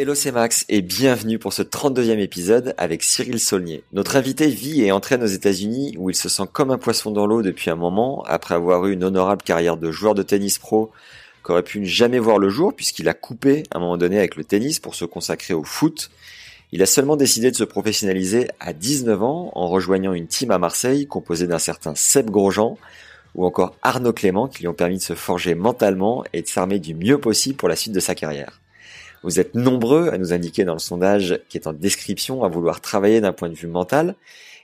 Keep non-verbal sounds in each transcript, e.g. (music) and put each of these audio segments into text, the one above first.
Hello, c'est Max et bienvenue pour ce 32e épisode avec Cyril Saulnier. Notre invité vit et entraîne aux États-Unis où il se sent comme un poisson dans l'eau depuis un moment après avoir eu une honorable carrière de joueur de tennis pro qu'aurait pu ne jamais voir le jour puisqu'il a coupé à un moment donné avec le tennis pour se consacrer au foot. Il a seulement décidé de se professionnaliser à 19 ans en rejoignant une team à Marseille composée d'un certain Seb Grosjean ou encore Arnaud Clément qui lui ont permis de se forger mentalement et de s'armer du mieux possible pour la suite de sa carrière. Vous êtes nombreux à nous indiquer dans le sondage qui est en description à vouloir travailler d'un point de vue mental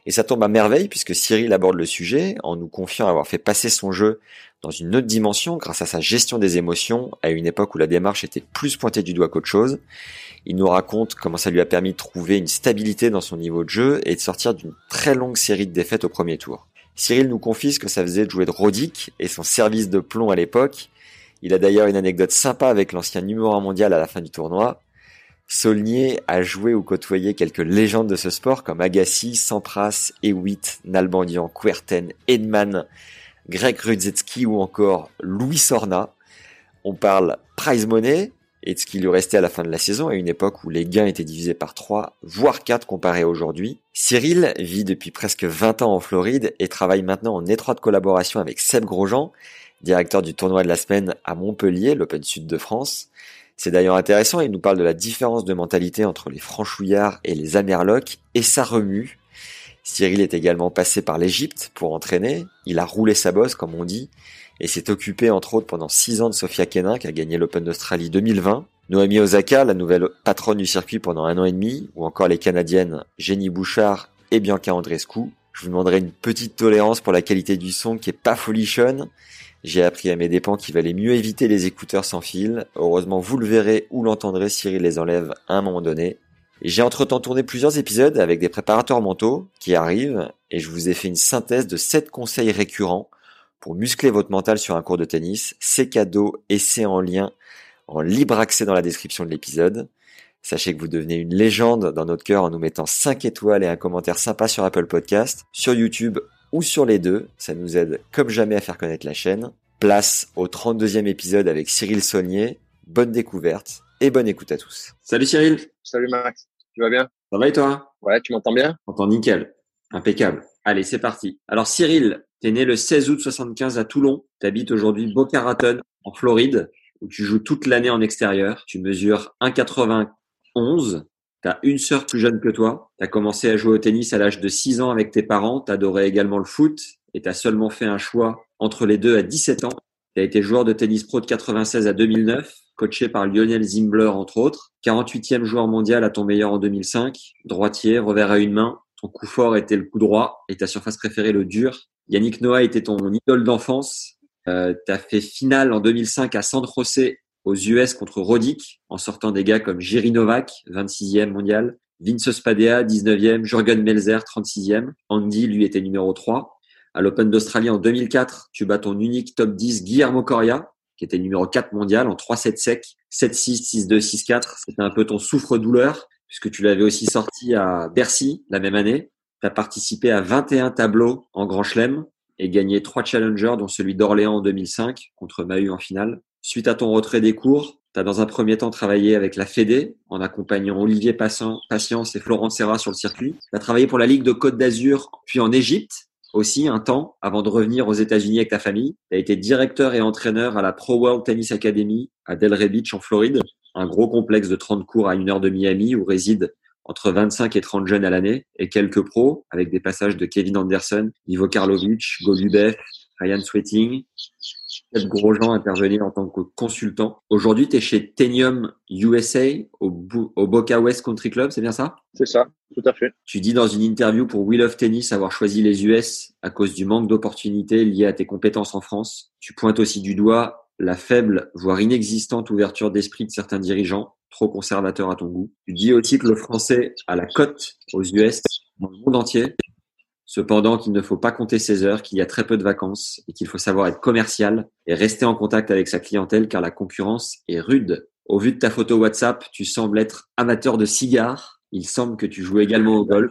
et ça tombe à merveille puisque Cyril aborde le sujet en nous confiant avoir fait passer son jeu dans une autre dimension grâce à sa gestion des émotions à une époque où la démarche était plus pointée du doigt qu'autre chose. Il nous raconte comment ça lui a permis de trouver une stabilité dans son niveau de jeu et de sortir d'une très longue série de défaites au premier tour. Cyril nous confie ce que ça faisait de jouer de Rodic et son service de plomb à l'époque. Il a d'ailleurs une anecdote sympa avec l'ancien numéro 1 mondial à la fin du tournoi. Saulnier a joué ou côtoyé quelques légendes de ce sport comme Agassi, Sampras, Ewitt, Nalbandian, Querten, Edman, Greg Rudzetski ou encore Louis Sorna. On parle prize money et de ce qui lui restait à la fin de la saison à une époque où les gains étaient divisés par 3, voire 4 comparés à aujourd'hui. Cyril vit depuis presque 20 ans en Floride et travaille maintenant en étroite collaboration avec Seb Grosjean, directeur du tournoi de la semaine à Montpellier, l'Open Sud de France. C'est d'ailleurs intéressant, il nous parle de la différence de mentalité entre les franchouillards et les amerlocs, et ça remue. Cyril est également passé par l'Égypte pour entraîner, il a roulé sa bosse comme on dit, et s'est occupé entre autres pendant 6 ans de Sofia Kenin qui a gagné l'Open d'Australie 2020, Noémie Osaka, la nouvelle patronne du circuit pendant un an et demi, ou encore les Canadiennes Jenny Bouchard et Bianca Andrescu. Je vous demanderai une petite tolérance pour la qualité du son qui est pas folichonne, j'ai appris à mes dépens qu'il valait mieux éviter les écouteurs sans fil. Heureusement, vous le verrez ou l'entendrez, Cyril les enlève à un moment donné. J'ai entre-temps tourné plusieurs épisodes avec des préparateurs mentaux qui arrivent et je vous ai fait une synthèse de 7 conseils récurrents pour muscler votre mental sur un cours de tennis. C'est cadeau et c'est en lien, en libre accès dans la description de l'épisode. Sachez que vous devenez une légende dans notre cœur en nous mettant 5 étoiles et un commentaire sympa sur Apple Podcast, sur YouTube ou sur les deux. Ça nous aide comme jamais à faire connaître la chaîne. Place au 32e épisode avec Cyril Saulnier. Bonne découverte et bonne écoute à tous. Salut Cyril. Salut Max. Tu vas bien? Ça va et toi? Ouais, tu m'entends bien? J'entends nickel. Impeccable. Allez, c'est parti. Alors Cyril, t'es né le 16 août 75 à Toulon. T'habites aujourd'hui Boca Raton en Floride où tu joues toute l'année en extérieur. Tu mesures 1,91 tu as une sœur plus jeune que toi. Tu as commencé à jouer au tennis à l'âge de 6 ans avec tes parents. Tu adorais également le foot et tu as seulement fait un choix entre les deux à 17 ans. Tu as été joueur de tennis pro de 96 à 2009, coaché par Lionel Zimbler entre autres. 48e joueur mondial à ton meilleur en 2005. Droitier, revers à une main. Ton coup fort était le coup droit et ta surface préférée le dur. Yannick Noah était ton idole d'enfance. Euh, tu fait finale en 2005 à San José aux US contre Rodic en sortant des gars comme Jiří Novak, 26e mondial, Vince Spadea, 19e, Jürgen Melzer, 36e. Andy, lui, était numéro 3. À l'Open d'Australie en 2004, tu bats ton unique top 10, Guillermo Coria, qui était numéro 4 mondial en 3-7 sec, 7-6, 6-2, 6-4. C'était un peu ton souffre-douleur, puisque tu l'avais aussi sorti à Bercy la même année. Tu as participé à 21 tableaux en Grand Chelem et gagné trois challengers, dont celui d'Orléans en 2005 contre Mahut en finale. Suite à ton retrait des cours, tu as dans un premier temps travaillé avec la Fédé en accompagnant Olivier Patience et Florent Serra sur le circuit. Tu as travaillé pour la Ligue de Côte d'Azur, puis en Égypte aussi un temps avant de revenir aux États-Unis avec ta famille. Tu as été directeur et entraîneur à la Pro World Tennis Academy à Delray Beach en Floride, un gros complexe de 30 cours à une heure de Miami où résident entre 25 et 30 jeunes à l'année et quelques pros avec des passages de Kevin Anderson, Ivo Karlovic, Golubev, Ryan Sweating, Grosjean intervenir en tant que consultant. Aujourd'hui, tu es chez Tenium USA au, au, Boca West Country Club, c'est bien ça? C'est ça, tout à fait. Tu dis dans une interview pour Wheel of Tennis avoir choisi les US à cause du manque d'opportunités liées à tes compétences en France. Tu pointes aussi du doigt la faible, voire inexistante ouverture d'esprit de certains dirigeants, trop conservateurs à ton goût. Tu dis aussi que le français a la cote aux US dans le monde entier. Cependant, qu'il ne faut pas compter ses heures, qu'il y a très peu de vacances et qu'il faut savoir être commercial et rester en contact avec sa clientèle car la concurrence est rude. Au vu de ta photo WhatsApp, tu sembles être amateur de cigares. Il semble que tu joues également au golf.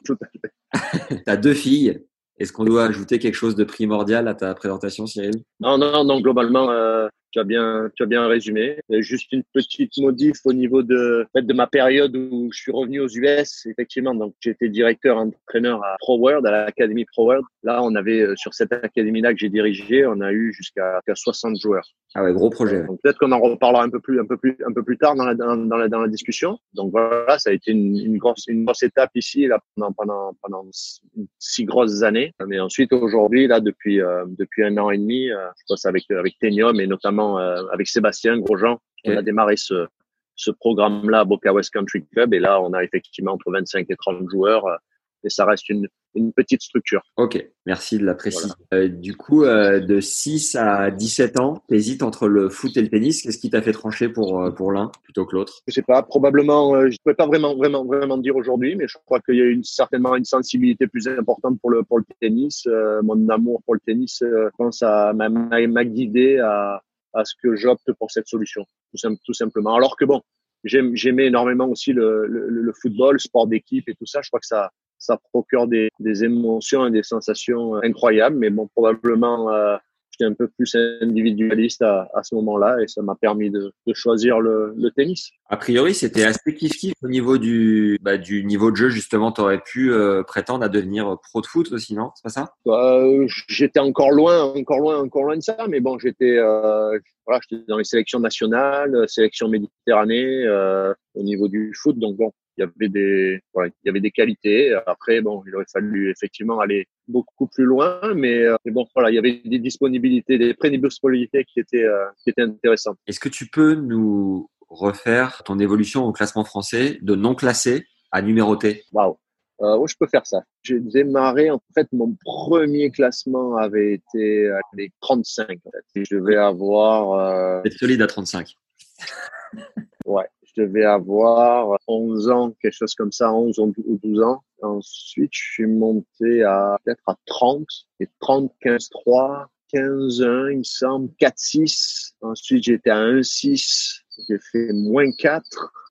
(laughs) tu as deux filles. Est-ce qu'on doit ajouter quelque chose de primordial à ta présentation, Cyril? Non, non, non. Globalement, euh, tu as bien, tu as bien résumé. Juste une petite modif au niveau de, de ma période où je suis revenu aux US. Effectivement, donc j'étais directeur entraîneur à Pro World, à l'académie Pro World. Là, on avait euh, sur cette académie-là que j'ai dirigée, on a eu jusqu'à 60 joueurs. Ah ouais, gros projet. Peut-être qu'on en reparlera un peu plus, un peu plus, un peu plus tard dans la, dans, la, dans la discussion. Donc voilà, ça a été une, une grosse, une grosse étape ici là pendant pendant pendant six grosses années. Mais ensuite aujourd'hui là depuis euh, depuis un an et demi, euh, je bosse avec avec Tenium et notamment euh, avec Sébastien Grosjean. On a démarré ce, ce programme-là à Boca West Country Club et là, on a effectivement entre 25 et 30 joueurs euh, et ça reste une, une petite structure. Ok, merci de la préciser. Euh, du coup, de 6 à 17 ans, tu hésites entre le foot et le tennis. Qu'est-ce qui t'a fait trancher pour, pour l'un plutôt que l'autre? Je sais pas, probablement, je ne peux pas vraiment, vraiment, vraiment dire aujourd'hui, mais je crois qu'il y a une, certainement une sensibilité plus importante pour le, pour le tennis. mon amour pour le tennis, je pense, m'a guidé à, à ce que j'opte pour cette solution, tout, simplement. Alors que bon, j'aimais énormément aussi le, le, le football, sport d'équipe et tout ça. Je crois que ça, ça procure des, des émotions et des sensations incroyables. Mais bon, probablement, euh, j'étais un peu plus individualiste à, à ce moment-là et ça m'a permis de, de choisir le, le, tennis. A priori, c'était assez kiff-kiff au niveau du, bah, du niveau de jeu. Justement, tu aurais pu euh, prétendre à devenir pro de foot aussi, non? C'est pas ça? Euh, J'étais encore loin, encore loin, encore loin de ça, mais bon, j'étais euh, voilà, j'étais dans les sélections nationales, sélection Méditerranée euh, au niveau du foot, donc bon, il y avait des il y avait des qualités. Après, bon, il aurait fallu effectivement aller beaucoup plus loin, mais, euh, mais bon, voilà, il y avait des disponibilités, des prédisponibilités qui étaient euh, qui étaient intéressantes. Est-ce que tu peux nous refaire ton évolution au classement français de non classé à numéroté? Waouh. Euh, oui, je peux faire ça. J'ai démarré, en fait, mon premier classement avait été à les 35. En fait. Je vais avoir... Euh... Solide à 35. ouais, je devais avoir 11 ans, quelque chose comme ça, 11 ou 12 ans. Ensuite, je suis monté à peut-être à 30 et 30, 15, 3, 15, 1, il me semble, 4, 6. Ensuite, j'étais à 1, 6. J'ai fait moins 4,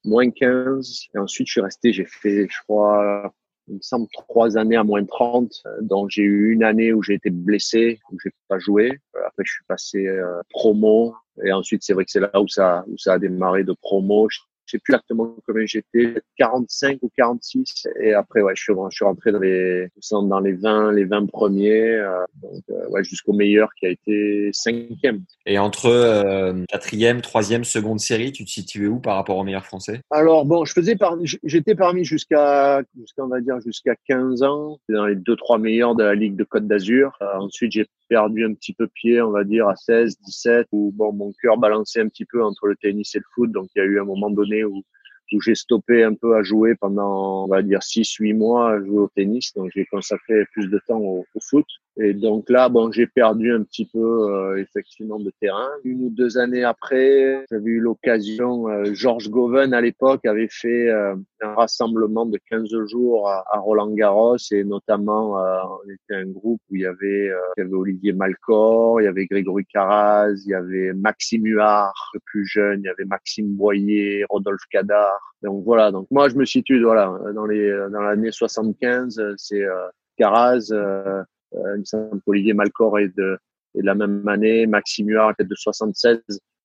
moins 15. Et ensuite, je suis resté, j'ai fait, je crois, il me semble, trois années à moins 30. Donc, j'ai eu une année où j'ai été blessé, où j'ai pas joué. Après, je suis passé euh, promo. Et ensuite, c'est vrai que c'est là où ça, où ça a démarré de promo je sais plus exactement combien j'étais, 45 ou 46. Et après, ouais, je suis, je suis rentré dans les, dans les 20, les 20 premiers, euh, donc, euh, ouais, jusqu'au meilleur qui a été cinquième. Et entre euh, quatrième, troisième, seconde série, tu te situais où par rapport au meilleur français? Alors bon, je faisais par, j'étais parmi jusqu'à, jusqu'à on va dire jusqu'à 15 ans, dans les deux trois meilleurs de la Ligue de Côte d'Azur. ensuite, j'ai perdu un petit peu pied, on va dire à 16, 17, où bon, mon cœur balançait un petit peu entre le tennis et le foot. Donc il y a eu un moment donné où où j'ai stoppé un peu à jouer pendant, on va dire, 6-8 mois à jouer au tennis. Donc, j'ai consacré plus de temps au, foot. Et donc là, bon, j'ai perdu un petit peu, euh, effectivement, de terrain. Une ou deux années après, j'avais eu l'occasion, euh, Georges Goven, à l'époque, avait fait euh, un rassemblement de 15 jours à, Roland Garros et notamment, on était un groupe où il y avait, il y avait Olivier Malcor, il y avait Grégory Caraz, il y avait Maxime Huard, le plus jeune, il y avait Maxime Boyer, Rodolphe Cadar, donc voilà, donc moi je me situe voilà dans les dans l'année 75, c'est euh, Euh, euh, Olivier Malcor est de, est de la même année, Maxime Huard est de 76.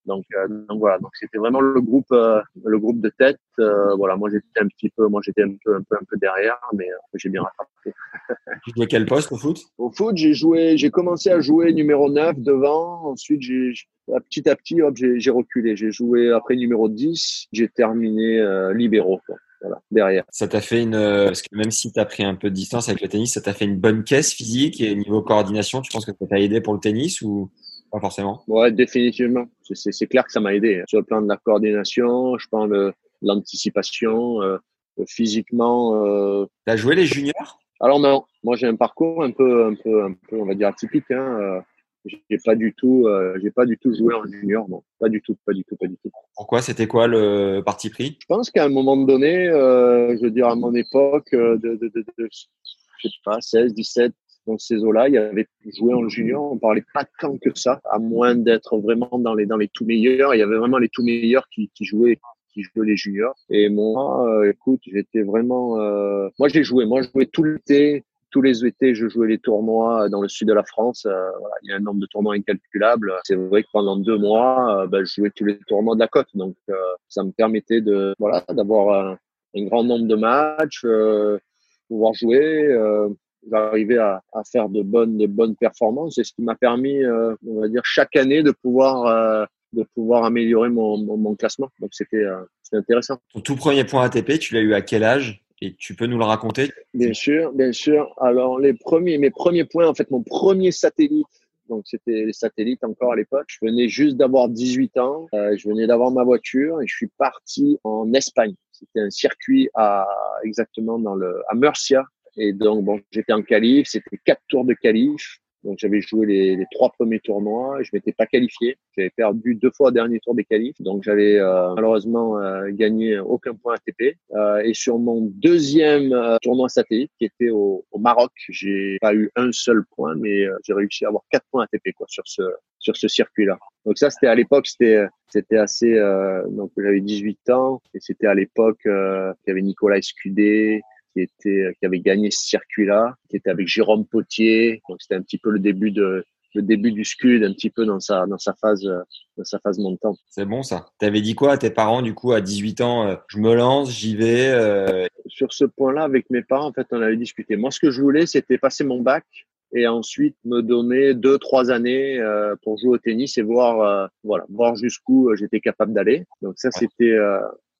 Donc, euh, donc voilà, donc c'était vraiment le groupe euh, le groupe de tête. voilà, moi j'étais un petit peu moi j'étais un peu un peu un peu derrière, mais j'ai bien rattrapé. (laughs) tu jouais quel poste au foot? Au foot, j'ai joué j'ai commencé à jouer numéro 9 devant, ensuite j'ai petit à petit, hop, j'ai reculé. J'ai joué après numéro 10, j'ai terminé euh, libéraux. Voilà, derrière. Ça t'a fait une, euh, parce que même si tu as pris un peu de distance avec le tennis, ça t'a fait une bonne caisse physique et niveau coordination, tu penses que ça t'a aidé pour le tennis ou pas forcément? Ouais, définitivement. C'est clair que ça m'a aidé. Hein. Sur le plan de la coordination, je pense de l'anticipation, euh, physiquement. Euh... T'as joué les juniors? Alors non, moi j'ai un parcours un peu, un peu, un peu, on va dire atypique. Hein. J'ai pas du tout, euh, j'ai pas du tout joué en junior, non, pas du tout, pas du tout, pas du tout. Pourquoi C'était quoi le parti pris? Je pense qu'à un moment donné, euh, je veux dire à mon époque, euh, de, de, de, de je sais pas, 16, 17, dans ces eaux-là, il y avait joué en junior, on parlait pas tant que ça, à moins d'être vraiment dans les dans les tout meilleurs. Il y avait vraiment les tout meilleurs qui, qui jouaient qui jouaient les juniors. Et moi, euh, écoute, j'étais vraiment, euh, moi j'ai joué, moi je jouais tout l'été, tous les étés, je jouais les tournois dans le sud de la France. Euh, il y a un nombre de tournois incalculable. C'est vrai que pendant deux mois, euh, ben, je jouais tous les tournois de la côte. Donc, euh, ça me permettait de voilà d'avoir un, grand nombre de matchs, pouvoir jouer. J'arrivais à, à, faire de bonnes, de bonnes performances. Et ce qui m'a permis, on va dire, chaque année de pouvoir de pouvoir améliorer mon, mon, mon classement. Donc, c'était intéressant. Ton tout premier point ATP, tu l'as eu à quel âge? Et tu peux nous le raconter Bien sûr, bien sûr. Alors les premiers, mes premiers points, en fait, mon premier satellite, donc c'était les satellites encore à l'époque. Je venais juste d'avoir 18 ans, euh, je venais d'avoir ma voiture et je suis parti en Espagne. C'était un circuit à exactement dans le à Murcia et donc bon, j'étais en qualif, c'était quatre tours de qualif. Donc j'avais joué les, trois premiers tournois, je m'étais pas qualifié, j'avais perdu deux fois au dernier tour des qualifs, donc j'avais euh, malheureusement euh, gagné aucun point ATP. Euh, et sur mon deuxième euh, tournoi satellite qui était au, au Maroc, j'ai pas eu un seul point, mais euh, j'ai réussi à avoir quatre points ATP quoi sur ce sur ce circuit-là. Donc ça c'était à l'époque c'était c'était assez donc j'avais 18 ans et c'était à l'époque qu'il y avait Nicolas Escudé, qui était qui avait gagné ce circuit-là, qui était avec Jérôme Potier. Donc c'était un petit peu le début de le début du Scud, un petit peu dans sa dans sa phase dans sa phase montante. C'est bon ça. T'avais dit quoi à tes parents du coup à 18 ans euh, Je me lance, j'y vais. Euh... Sur ce point-là, avec mes parents, en fait, on avait discuté. Moi, ce que je voulais, c'était passer mon bac et ensuite me donner deux trois années euh, pour jouer au tennis et voir euh, voilà voir jusqu'où j'étais capable d'aller. Donc ça, c'était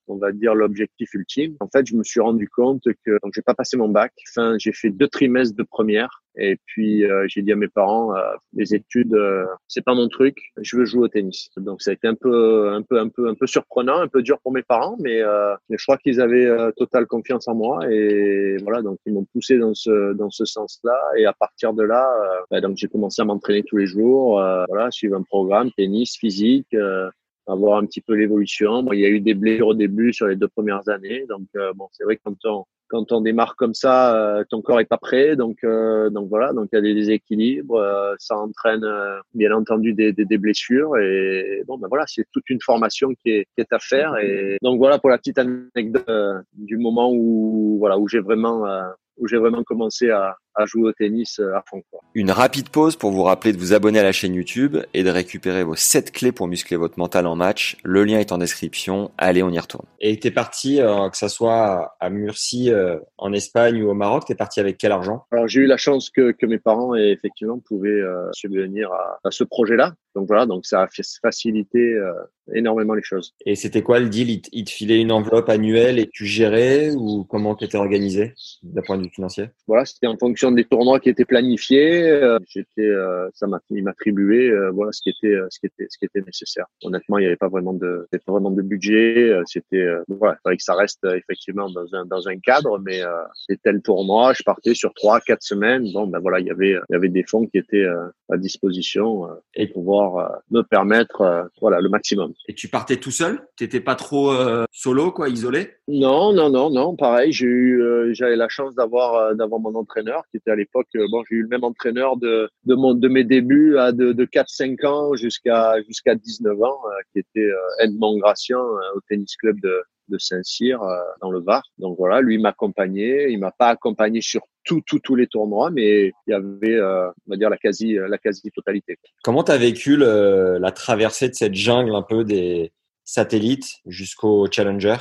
on va dire l'objectif ultime. En fait, je me suis rendu compte que donc j'ai pas passé mon bac. Enfin, j'ai fait deux trimestres de première et puis euh, j'ai dit à mes parents euh, les études euh, c'est pas mon truc, je veux jouer au tennis. Donc ça a été un peu un peu un peu un peu surprenant, un peu dur pour mes parents mais, euh, je crois qu'ils avaient euh, totale confiance en moi et voilà, donc ils m'ont poussé dans ce dans ce sens-là et à partir de là bah, donc j'ai commencé à m'entraîner tous les jours, voilà, suivre un programme tennis physique avoir un petit peu l'évolution. Bon, il y a eu des blessures au début sur les deux premières années, donc euh, bon, c'est vrai que quand on quand on démarre comme ça, euh, ton corps est pas prêt, donc euh, donc voilà, donc il y a des déséquilibres, euh, ça entraîne euh, bien entendu des, des, des, blessures. Et bon ben voilà, c'est toute une formation qui est qui est à faire. Et donc voilà pour la petite anecdote du moment où voilà où j'ai vraiment où j'ai vraiment commencé à, à, jouer au tennis euh, à fond. Quoi. Une rapide pause pour vous rappeler de vous abonner à la chaîne YouTube et de récupérer vos 7 clés pour muscler votre mental en match. Le lien est en description. Allez, on y retourne. Et t'es parti, euh, que ça soit à Murcie euh, en Espagne ou au Maroc, t'es parti avec quel argent? Alors j'ai eu la chance que, que mes parents effectivement pouvaient euh, subvenir à, à ce projet-là. Donc voilà, donc ça a facilité euh, énormément les choses. Et c'était quoi le deal? Il, te filait une enveloppe annuelle et tu gérais ou comment tu étais organisé d'un point de vue financier? Voilà, c'était en fonction des tournois qui étaient planifiés. Euh, j'étais, euh, ça m'a, il m'attribuait euh, voilà ce qui était, ce qui était, ce qui était nécessaire. Honnêtement, il n'y avait pas vraiment de, pas vraiment de budget. C'était, voilà, il fallait que ça reste effectivement dans un dans un cadre, mais c'était tel tournoi, je partais sur trois, quatre semaines. Bon, ben voilà, il y avait, il y avait des fonds qui étaient à disposition et pouvoir euh, me permettre euh, voilà le maximum. Et tu partais tout seul? T'étais pas trop euh, solo quoi, isolé? Non, non, non, non. Pareil, j'ai eu, j'avais la chance d'avoir d'avoir mon entraîneur qui était à l'époque. bon, j'ai eu le même entraîneur de de mon de mes débuts à de, de 4-5 ans jusqu'à jusqu'à 19 ans, qui était Edmond Gratian au tennis club de de Saint-Cyr euh, dans le Var. Donc voilà, lui m'accompagnait. Il m'a pas accompagné sur tout, tout, tous les tournois, mais il y avait, euh, on va dire, la quasi, la quasi totalité. Comment tu as vécu la traversée de cette jungle un peu des satellites jusqu'au Challenger?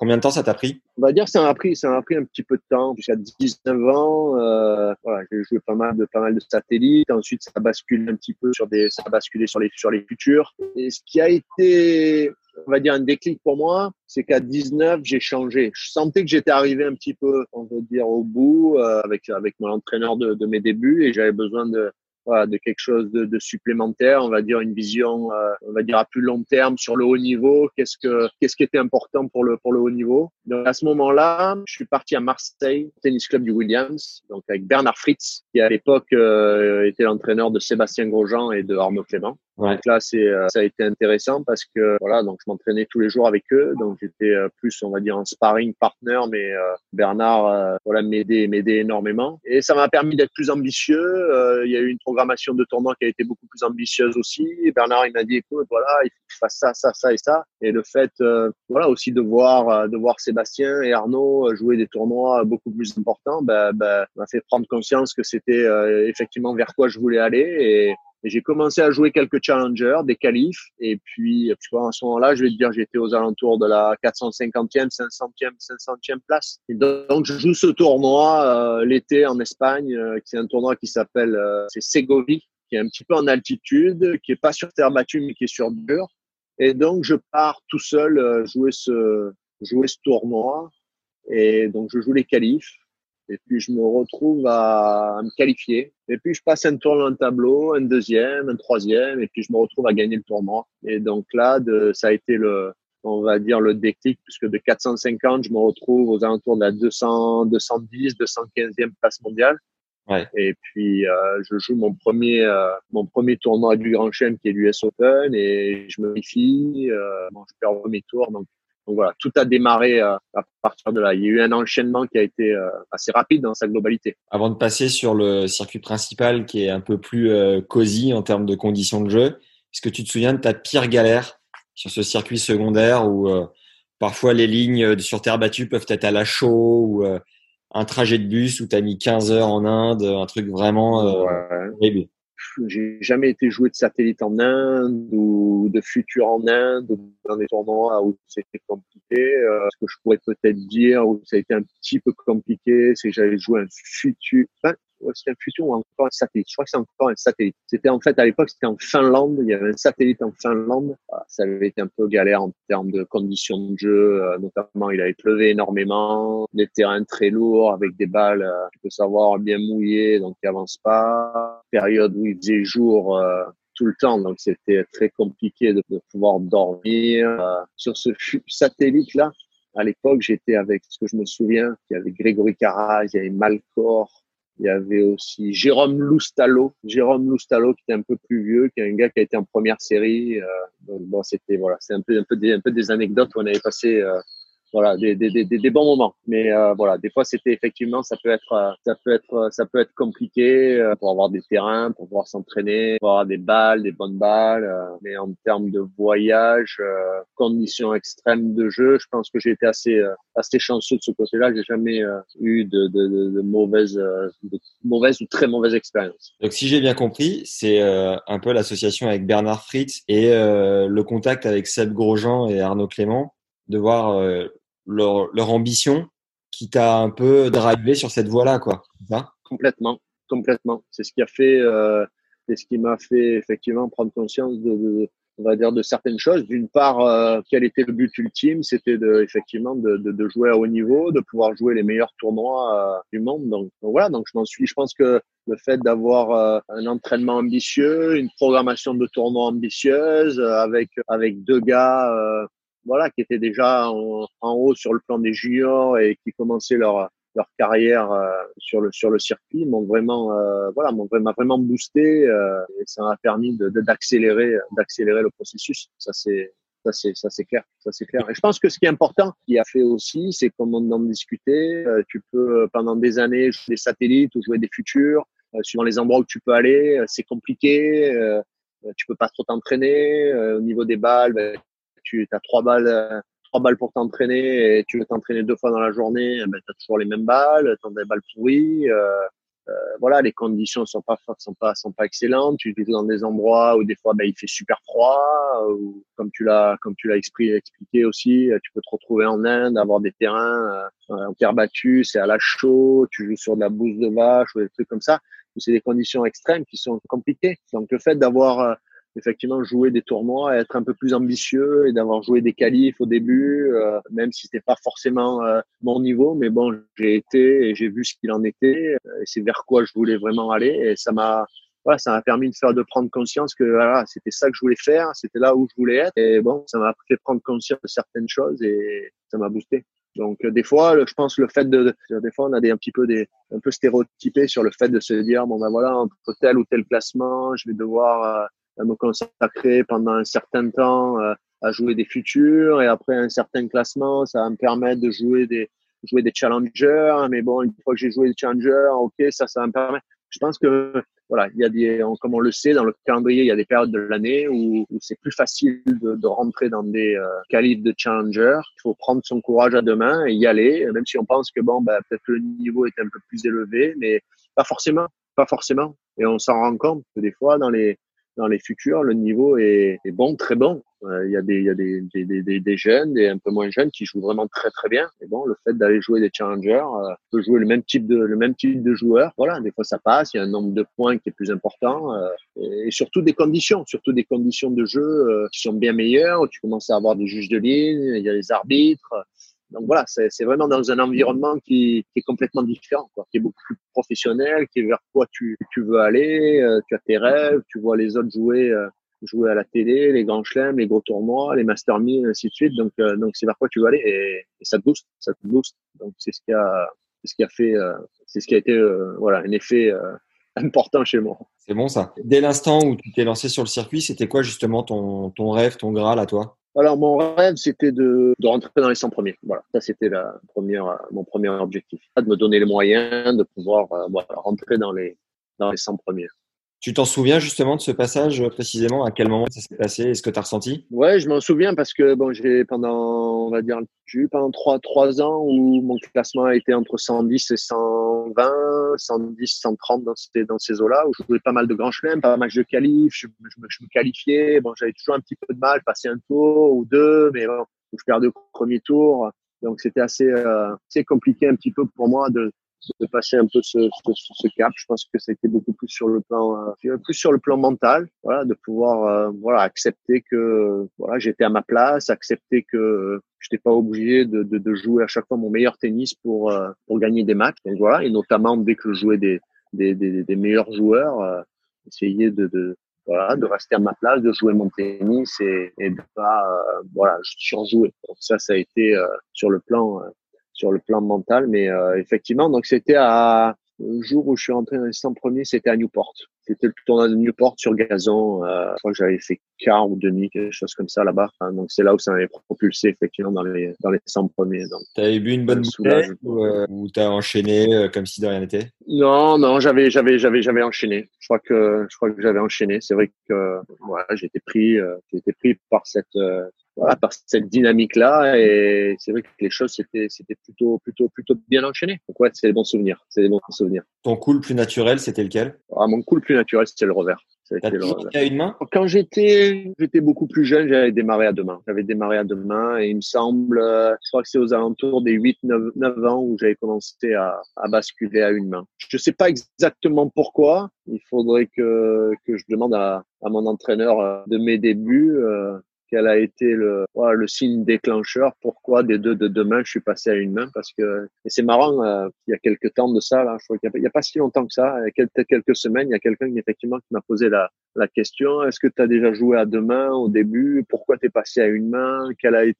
Combien de temps ça t'a pris? On va dire que ça m'a pris, ça pris un petit peu de temps. Jusqu'à 19 ans, euh, voilà, j'ai joué pas mal de pas mal de satellites. Ensuite, ça a basculé un petit peu sur des, ça a basculé sur les sur les futurs. Et ce qui a été on va dire un déclic pour moi, c'est qu'à 19, j'ai changé. Je sentais que j'étais arrivé un petit peu, on va dire, au bout euh, avec avec mon entraîneur de, de mes débuts et j'avais besoin de voilà, de quelque chose de, de, supplémentaire, on va dire une vision, euh, on va dire à plus long terme sur le haut niveau. Qu'est-ce que qu'est-ce qui était important pour le pour le haut niveau? Donc à ce moment-là, je suis parti à Marseille, tennis club du Williams, donc avec Bernard Fritz, qui à l'époque euh, était l'entraîneur de Sébastien Grosjean et de Arnaud Clément. Donc là, c'est euh, ça a été intéressant parce que voilà, donc je m'entraînais tous les jours avec eux, donc j'étais plus, on va dire, un sparring partner, mais Bernard, voilà, m'aidait m'aidait énormément et ça m'a permis d'être plus ambitieux. il y a eu une programmation de tournoi qui a été beaucoup plus ambitieuse aussi. Bernard, il m'a dit, écoute, voilà, il faut que je fasse ça, ça, ça et ça. Et le fait, euh, voilà, aussi de voir, euh, de voir Sébastien et Arnaud euh, jouer des tournois beaucoup plus importants, ben, ben, m'a fait prendre conscience que c'était effectivement vers quoi je voulais aller. Et, et j'ai commencé à jouer quelques challengers, des qualifs. Et puis, tu vois, à ce moment-là, je vais te dire, j'étais aux alentours de la 450e, 500e, 500e place. Donc, je joue ce tournoi euh, l'été en Espagne, euh, qui est un tournoi qui s'appelle, euh, c'est Segovie, qui est un petit peu en altitude, qui est pas sur terre battue, mais qui est sur dur. Et donc, je pars tout seul jouer ce, jouer ce tournoi. Et donc, je joue les qualifs. Et puis, je me retrouve à, me qualifier. Et puis, je passe un tour dans le tableau, un deuxième, un troisième, et puis je me retrouve à gagner le tournoi. Et donc là, de, ça a été le, on va dire le déclic, puisque de 450, je me retrouve aux alentours de la 200, 210, 215e place mondiale. Ouais. Et puis euh, je joue mon premier euh, mon premier tournoi du Grand Chelem qui est l'US Open et je me qualifie. Euh, bon, je perds mes tours, donc donc voilà, tout a démarré euh, à partir de là. Il y a eu un enchaînement qui a été euh, assez rapide dans sa globalité. Avant de passer sur le circuit principal qui est un peu plus euh, cosy en termes de conditions de jeu, est-ce que tu te souviens de ta pire galère sur ce circuit secondaire où parfois les lignes sur terre battue peuvent être à la chaux ou un trajet de bus où tu as mis 15 heures en Inde, un truc vraiment horrible? J'ai jamais été joué de satellite en Inde ou de futur en Inde ou dans des tournois où c'était compliqué. Euh, ce que je pourrais peut-être dire où ça a été un petit peu compliqué, c'est que j'avais joué un futur, c'était un futur ou encore un satellite? Je crois que c'est encore un satellite. C'était en fait à l'époque, c'était en Finlande. Il y avait un satellite en Finlande. Ah, ça avait été un peu galère en termes de conditions de jeu. Euh, notamment, il avait pleuvé énormément. Des terrains très lourds avec des balles, euh, tu peux savoir, bien mouillées, donc qui avancent pas. Période où il faisait jour euh, tout le temps, donc c'était très compliqué de, pouvoir dormir. sur ce satellite-là, à l'époque, j'étais avec, ce que je me souviens, il y avait Grégory Carras, il y avait Malcor, il y avait aussi Jérôme Loustalo, Jérôme Loustalo qui était un peu plus vieux, qui est un gars qui a été en première série. Euh, donc bon, c'était voilà, c'est un peu un peu des un peu des anecdotes où on avait passé euh, voilà des, des, des, des, bons moments. Mais euh, voilà des fois c'était effectivement ça peut être euh, ça peut être ça peut être compliqué euh, pour avoir des terrains pour pouvoir s'entraîner pour avoir des balles des bonnes balles mais en termes de voyage conditions extrêmes de jeu je pense que j'ai été assez assez chanceux de ce côté-là. J'ai jamais eu de, de, de, mauvaises de mauvaises ou très mauvaises expériences. Donc si j'ai bien compris c'est un peu l'association avec Bernard Fritz et le contact avec Seb Grosjean et Arnaud Clément de voir leur, leur ambition qui t'a un peu drivé sur cette voie-là, quoi. complètement, complètement. C'est ce qui a fait, euh, c'est ce qui m'a fait effectivement prendre conscience de, de, on va dire, de certaines choses. D'une part, euh, quel était le but ultime? C'était de, effectivement de, de, de, jouer à haut niveau, de pouvoir jouer les meilleurs tournois euh, du monde. Donc, donc, voilà, donc je m'en suis. Je pense que le fait d'avoir euh, un entraînement ambitieux, une programmation de tournois ambitieuse, avec avec deux gars voilà, qui étaient déjà en, haut sur le plan des juniors et qui commençaient leur leur carrière euh, sur le sur le circuit m'ont vraiment euh, voilà m'ont vraiment vraiment boosté euh, et ça m'a permis de d'accélérer d'accélérer le processus. Ça c'est ça c'est ça c'est clair ça c'est clair. Et je pense que ce qui est important qui a fait aussi c'est comme on en discutait tu peux pendant des années jouer des satellites ou jouer des futurs suivant les endroits où tu peux aller c'est compliqué tu peux pas trop t'entraîner au niveau des balles ben, tu as trois balles, euh, trois balles pour t'entraîner et tu veux t'entraîner deux fois dans la journée, eh ben, tu as toujours les mêmes balles, tu as des balles pourries. Euh, euh, voilà, les conditions sont pas sont pas sont pas excellentes. Tu es dans des endroits où des fois ben, il fait super froid, ou comme tu l'as comme tu l'as expliqué, aussi, tu peux te retrouver en Inde, avoir des terrains en terre battue, c'est à la chaud, tu joues sur de la bouse de vache ou des trucs comme ça. C'est des conditions extrêmes qui sont compliquées. Donc le fait d'avoir effectivement jouer des tournois, être un peu plus ambitieux et d'avoir joué des qualifs au début, euh, même si c'était pas forcément euh, mon niveau, mais bon, j'ai été et j'ai vu ce qu'il en était et c'est vers quoi je voulais vraiment aller et ça m'a voilà, ça m'a permis de faire de prendre conscience que voilà, c'était ça que je voulais faire, c'était là où je voulais être. Et bon, ça m'a fait prendre conscience de certaines choses et ça m'a boosté. Donc des fois, je pense le fait de, des fois on a des un petit peu des un peu stéréotypé sur le fait de se dire bon ben voilà entre tel ou tel classement, je vais devoir euh, me consacrer pendant un certain temps euh, à jouer des futurs et après un certain classement, ça va me permettre de jouer des jouer des challengers. Mais bon, une fois que j'ai joué des challengers, ok, ça ça va me permettre. Je pense que voilà, il y a des, comme on le sait, dans le calendrier, il y a des périodes de l'année où, où c'est plus facile de, de, rentrer dans des euh, qualifs de challenger. Il faut prendre son courage à deux mains et y aller, même si on pense que bon, ben, peut-être le niveau est un peu plus élevé, mais pas forcément, pas forcément. Et on s'en rend compte que des fois, dans les dans les futurs, le niveau est, bon, très bon. Euh, il y a des, y a des, des, des, des, jeunes, des un peu moins jeunes qui jouent vraiment très très bien. Et bon, le fait d'aller jouer des challengers, euh, peut jouer le même type de le même type de joueur. Voilà, des fois ça passe. Il y a un nombre de points qui est plus important euh, et surtout des conditions, surtout des conditions de jeu euh, qui sont bien meilleures. Tu commences à avoir des juges de ligne, il y a les arbitres. Donc voilà, c'est vraiment dans un environnement qui, qui, est complètement différent, quoi, qui est beaucoup plus professionnel, qui est vers quoi tu, tu veux aller, euh, tu as tes rêves, tu vois les autres jouer euh, jouer à la télé, les grands chelems, les gros tournois, les Master ainsi de suite. Donc euh, donc c'est vers quoi tu veux aller et, et, ça te booste, ça te booste. Donc c'est ce qui a ce qui a fait c'est ce qui a été voilà un effet important chez moi. C'est bon ça. Dès l'instant où tu t'es lancé sur le circuit, c'était quoi justement ton ton rêve, ton graal à toi? Alors mon rêve, c'était de, de, rentrer dans les 100 premiers. Voilà, ça c'était la première, mon premier objectif, de me donner les moyens de pouvoir euh, rentrer dans les dans les 100 premiers. Tu t'en souviens justement de ce passage précisément? À quel moment ça s'est passé? Est-ce que tu as ressenti? Ouais, je m'en souviens parce que bon, j'ai pendant, on va dire, j'ai eu pendant trois trois ans où mon classement a été entre 110 et 120, 110, 130 dans ces dans ces eaux-là où je jouais pas mal de grands chelems, pas mal de qualif, je, je, je, me qualifiais. Bon, j'avais toujours un petit peu de mal, passer un tour ou deux, mais bon, je perdais au premier tour. Donc c'était assez, euh, assez compliqué un petit peu pour moi de, de passer un peu ce, ce, ce, cap. Je pense que c'était beaucoup plus sur le plan, euh, plus sur le plan mental, voilà, de pouvoir, euh, voilà, accepter que, voilà, j'étais à ma place, accepter que je n'étais pas obligé de, de, de, jouer à chaque fois mon meilleur tennis pour euh, pour gagner des matchs. Donc voilà, et notamment dès que je jouais des des, des, des meilleurs joueurs, essayer de, de voilà, de rester à ma place, de jouer mon tennis et, et de pas, voilà, surjouer. Donc ça, ça a été sur le plan sur le plan mental. Mais euh, effectivement, donc c'était à le jour où je suis rentré dans les 100 premiers, c'était à Newport. C'était le tournoi de Newport sur gazon. Euh, je crois que j'avais fait quart ou demi, quelque chose comme ça là-bas. donc c'est là où ça m'avait propulsé effectivement dans les dans les 100 premiers. Donc t'avais bu une bonne bouteille ou, euh, ou t'as enchaîné euh, comme si de rien n'était? Non, non, j'avais j'avais j'avais j'avais enchaîné. Je crois que je crois que j'avais enchaîné. C'est vrai que été pris euh, été pris par cette voilà, par cette dynamique-là. Et c'est vrai que les choses c'était c'était plutôt plutôt plutôt bien enchaîné. Donc ouais, c'est des bons souvenirs. C'est des bons souvenirs. Ton coup le plus naturel, c'était lequel? Ah, Mon coup le plus naturel, c'était le revers. à une main? Quand j'étais j'étais beaucoup plus jeune, j'avais démarré à deux mains. J'avais démarré à deux mains et il me semble, je crois que c'est aux alentours des 8 9, 9 ans où j'avais commencé à, à basculer à une main. Je sais pas exactement pourquoi. Il faudrait que que je demande à, à mon entraîneur euh, de mes débuts. Euh, quel a été le, voilà, le signe déclencheur, pourquoi des deux de deux mains, je suis passé à une main, parce que, et c'est marrant, euh, il y a quelques temps de ça, là, je crois qu'il n'y a, pas si longtemps que ça, il y a quelques, quelques semaines, il y a quelqu'un qui, effectivement, qui m'a posé la, question, est-ce que tu as déjà joué à deux mains au début, pourquoi tu es passé à une main, quels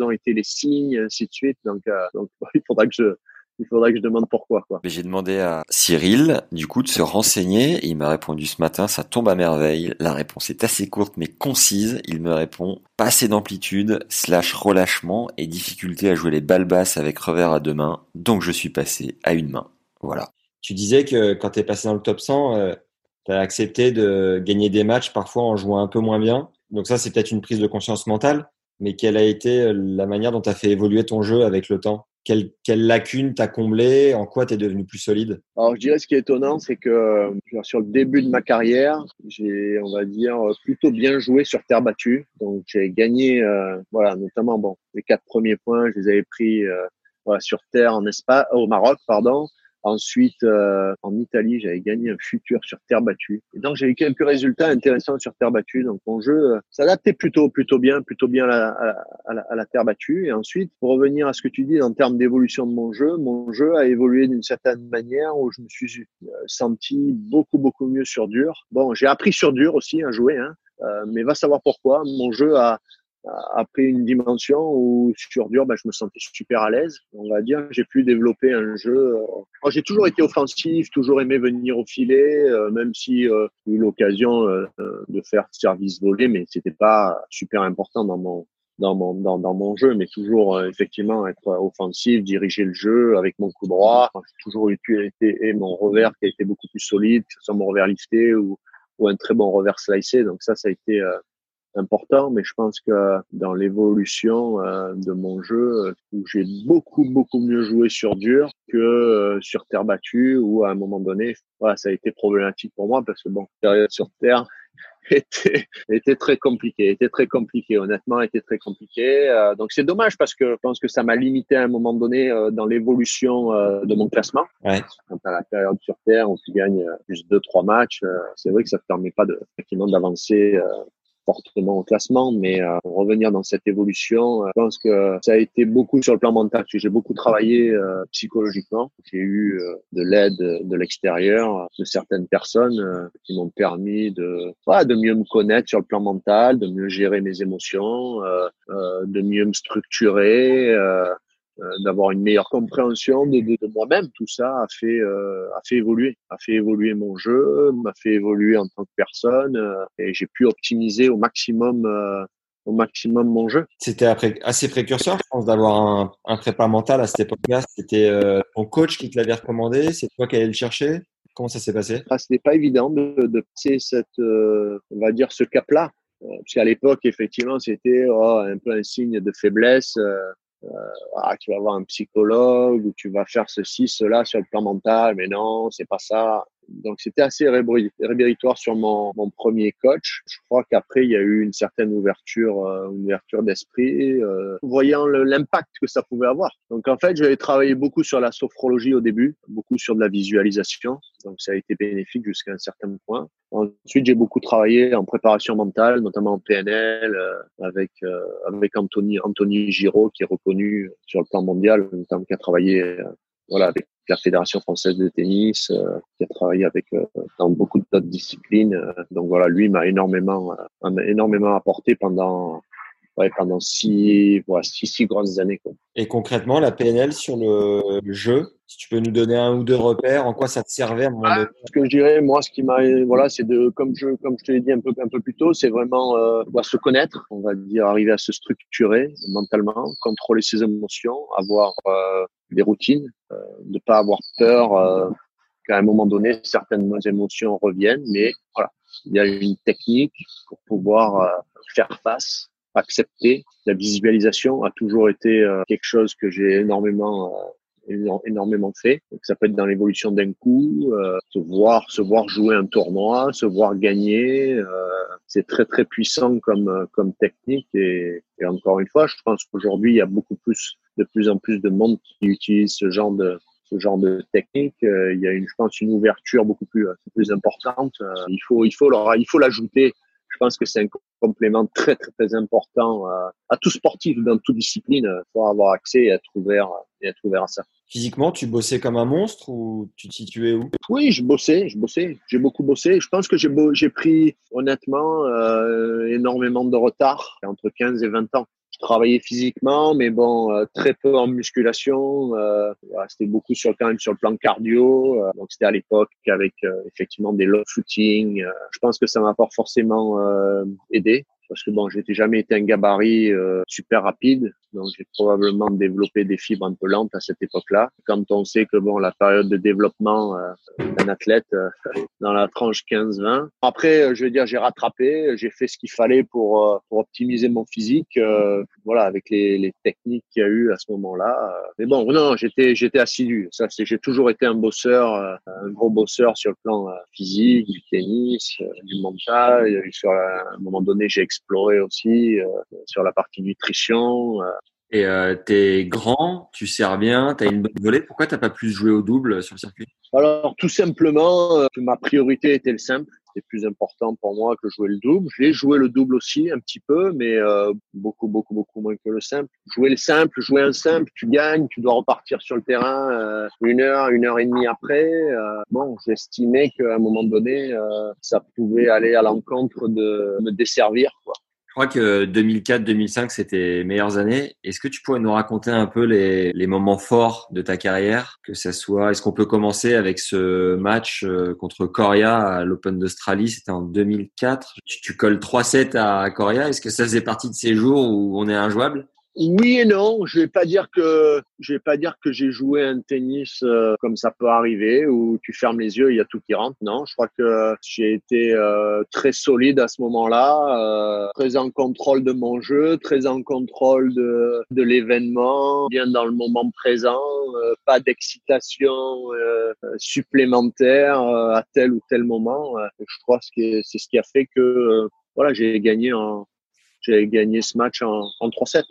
ont été les signes, ainsi de suite, donc, euh, donc, (laughs) il faudra que je, il faudrait que je demande pourquoi. Quoi. J'ai demandé à Cyril, du coup, de se renseigner. il m'a répondu ce matin, ça tombe à merveille. La réponse est assez courte mais concise. Il me répond pas assez d'amplitude, slash relâchement et difficulté à jouer les balles basses avec revers à deux mains. Donc je suis passé à une main. Voilà. Tu disais que quand tu es passé dans le top 100, euh, tu as accepté de gagner des matchs parfois en jouant un peu moins bien. Donc ça, c'est peut-être une prise de conscience mentale. Mais quelle a été euh, la manière dont tu as fait évoluer ton jeu avec le temps? Quelle, quelle lacune t'as comblé En quoi t'es devenu plus solide? Alors, je dirais ce qui est étonnant, c'est que sur le début de ma carrière, j'ai, on va dire, plutôt bien joué sur terre battue. Donc, j'ai gagné, euh, voilà, notamment, bon, les quatre premiers points, je les avais pris euh, voilà, sur terre en Espagne, au Maroc, pardon. Ensuite, euh, en Italie, j'avais gagné un futur sur terre battue. Et donc, j'ai eu quelques résultats intéressants sur terre battue. Donc, mon jeu euh, s'adaptait plutôt, plutôt bien, plutôt bien à la, à, la, à la, terre battue. Et ensuite, pour revenir à ce que tu dis en termes d'évolution de mon jeu, mon jeu a évolué d'une certaine manière où je me suis euh, senti beaucoup, beaucoup mieux sur dur. Bon, j'ai appris sur dur aussi à jouer, hein, euh, mais va savoir pourquoi. Mon jeu a, a pris une dimension où sur dur, ben, je me sentais super à l'aise. On va dire, j'ai pu développer un jeu. Euh, j'ai toujours été offensif, toujours aimé venir au filet, euh, même si euh, j'ai eu l'occasion de faire service volé, mais c'était pas super important dans mon dans mon dans, dans mon jeu, mais toujours effectivement être offensif, diriger le jeu avec mon coup droit. j'ai toujours eu été et mon revers qui a été beaucoup plus solide, que ce soit mon revers lifté ou ou un très bon revers slicé. Donc ça, ça a été important, mais je pense que dans l'évolution euh, de mon jeu, euh, où j'ai beaucoup beaucoup mieux joué sur dur que euh, sur terre battue, où à un moment donné, voilà, ça a été problématique pour moi parce que bon, période sur terre (laughs) était était très compliqué, était très compliqué, honnêtement, était très compliqué. donc c'est dommage parce que je pense que ça m'a limité à un moment donné dans l'évolution de mon classement. Ouais. Quand à la période sur terre, on tu gagnes juste deux trois matchs, c'est vrai que ça te permet pas de effectivement d'avancer fortement au classement, mais euh, pour revenir dans cette évolution, euh, je pense que ça a été beaucoup sur le plan mental. J'ai beaucoup travaillé euh, psychologiquement. J'ai eu de l'aide de l'extérieur, de certaines personnes qui m'ont permis de, de mieux me connaître sur le plan mental, de mieux gérer mes émotions, de mieux me structurer. Euh, d'avoir une meilleure compréhension de, de, de moi-même. Tout ça a fait euh, a fait évoluer, a fait évoluer mon jeu, m'a fait évoluer en tant que personne euh, et j'ai pu optimiser au maximum au maximum mon jeu. C'était assez précurseur, je pense, d'avoir un, un prépa mental à cette époque-là. C'était ton coach qui te l'avait recommandé, c'est toi qui allais le chercher. Comment ça s'est passé? Ah, C'était pas évident de, de passer cette, on va dire, ce cap-là. Parce qu'à l'époque, effectivement, c'était oh, un peu un signe de faiblesse. Ah, tu vas voir un psychologue ou tu vas faire ceci, cela sur le plan mental, mais non, c'est pas ça. Donc c'était assez révélatoire sur mon, premier coach. Je crois qu'après il y a eu une certaine ouverture, euh, une ouverture d'esprit, euh, voyant l'impact que ça pouvait avoir. Donc en fait j'avais travaillé beaucoup sur la sophrologie au début, beaucoup sur de la visualisation. Donc ça a été bénéfique jusqu'à un certain point. Ensuite j'ai beaucoup travaillé en préparation mentale, notamment en PNL, euh, avec Anthony Giraud qui est reconnu sur le plan mondial, notamment qui a travaillé voilà avec la Fédération française de tennis, euh, qui a travaillé avec euh, dans beaucoup d'autres disciplines. Euh, donc voilà, lui m'a énormément, m'a énormément apporté pendant ouais, pendant six, voilà, six, six grosses années. Quoi. Et concrètement, la PNL sur le jeu, si tu peux nous donner un ou deux repères, en quoi ça te servait à un moment ah, Ce que je dirais, moi, ce qui m'a, voilà, c'est de, comme je, comme je te l'ai dit un peu, un peu plus tôt, c'est vraiment euh, bah, se connaître, on va dire, arriver à se structurer mentalement, contrôler ses émotions, avoir euh, des routines, euh, ne pas avoir peur euh, qu'à un moment donné certaines émotions reviennent, mais voilà, il y a une technique pour pouvoir euh, faire face accepter. La visualisation a toujours été euh, quelque chose que j'ai énormément euh, énormément fait. Donc, ça peut être dans l'évolution d'un coup, euh, se voir se voir jouer un tournoi, se voir gagner. c'est très très puissant comme comme technique et, et encore une fois, je pense qu'aujourd'hui il y a beaucoup plus de plus en plus de monde qui utilise ce genre de ce genre de technique. il y a une je pense une ouverture beaucoup plus plus importante. il faut il faut leur, il faut l'ajouter je pense que c'est un complément très, très, très important à, à tout sportif dans toute discipline pour avoir accès et être ouvert, et être ouvert à ça. Physiquement, tu bossais comme un monstre ou tu te situais où? Oui, je bossais, je bossais, j'ai beaucoup bossé. Je pense que j'ai j'ai pris honnêtement euh, énormément de retard entre 15 et 20 ans travaillé physiquement, mais bon, euh, très peu en musculation. Euh, c'était beaucoup sur quand même sur le plan cardio. Euh, donc c'était à l'époque avec effectivement des low footing. je pense que ça m'a pas forcément aidé parce que bon, j'étais jamais été un gabarit super rapide. Donc, j'ai probablement développé des fibres un peu lentes à cette époque-là. Quand on sait que bon, la période de développement euh, d'un athlète euh, dans la tranche 15-20. Après, euh, je veux dire, j'ai rattrapé, j'ai fait ce qu'il fallait pour, pour optimiser mon physique. voilà, avec les, les techniques qu'il y a eu à ce moment-là. Mais bon, non, j'étais, j'étais assidu. Ça, c'est, j'ai toujours été un bosseur, un gros bosseur sur le plan physique, du tennis, du mental. Sur un moment donné, j'ai exploré aussi sur la partie nutrition Et euh, t'es grand, tu sers bien, t'as une bonne volée. Pourquoi t'as pas plus joué au double sur le circuit? Alors tout simplement, euh, ma priorité était le simple. C'était plus important pour moi que jouer le double. J'ai joué le double aussi un petit peu, mais euh, beaucoup, beaucoup, beaucoup moins que le simple. Jouer le simple, jouer un simple, tu gagnes, tu dois repartir sur le terrain euh, une heure, une heure et demie après. Euh, bon, j'estimais qu'à un moment donné, ça pouvait aller à l'encontre de me desservir. Quoi. Je crois que 2004-2005, c'était les meilleures années. Est-ce que tu pourrais nous raconter un peu les, moments forts de ta carrière? Que ça soit, est-ce qu'on peut commencer avec ce match euh, contre Coria à l'Open d'Australie? C'était en 2004. Tu, tu colles 3-7 à Coria. Est-ce que ça faisait partie de ces jours où on est injouable? Oui et non. Je vais pas dire que je vais pas dire que j'ai joué un tennis euh, comme ça peut arriver où tu fermes les yeux, il y a tout qui rentre. Non, je crois que j'ai été euh, très solide à ce moment-là, euh, très en contrôle de mon jeu, très en contrôle de de l'événement, bien dans le moment présent, pas d'excitation supplémentaire à tel ou tel moment. je crois que c'est ce qui a fait que voilà, j'ai gagné en j'ai gagné ce match en, en 3-7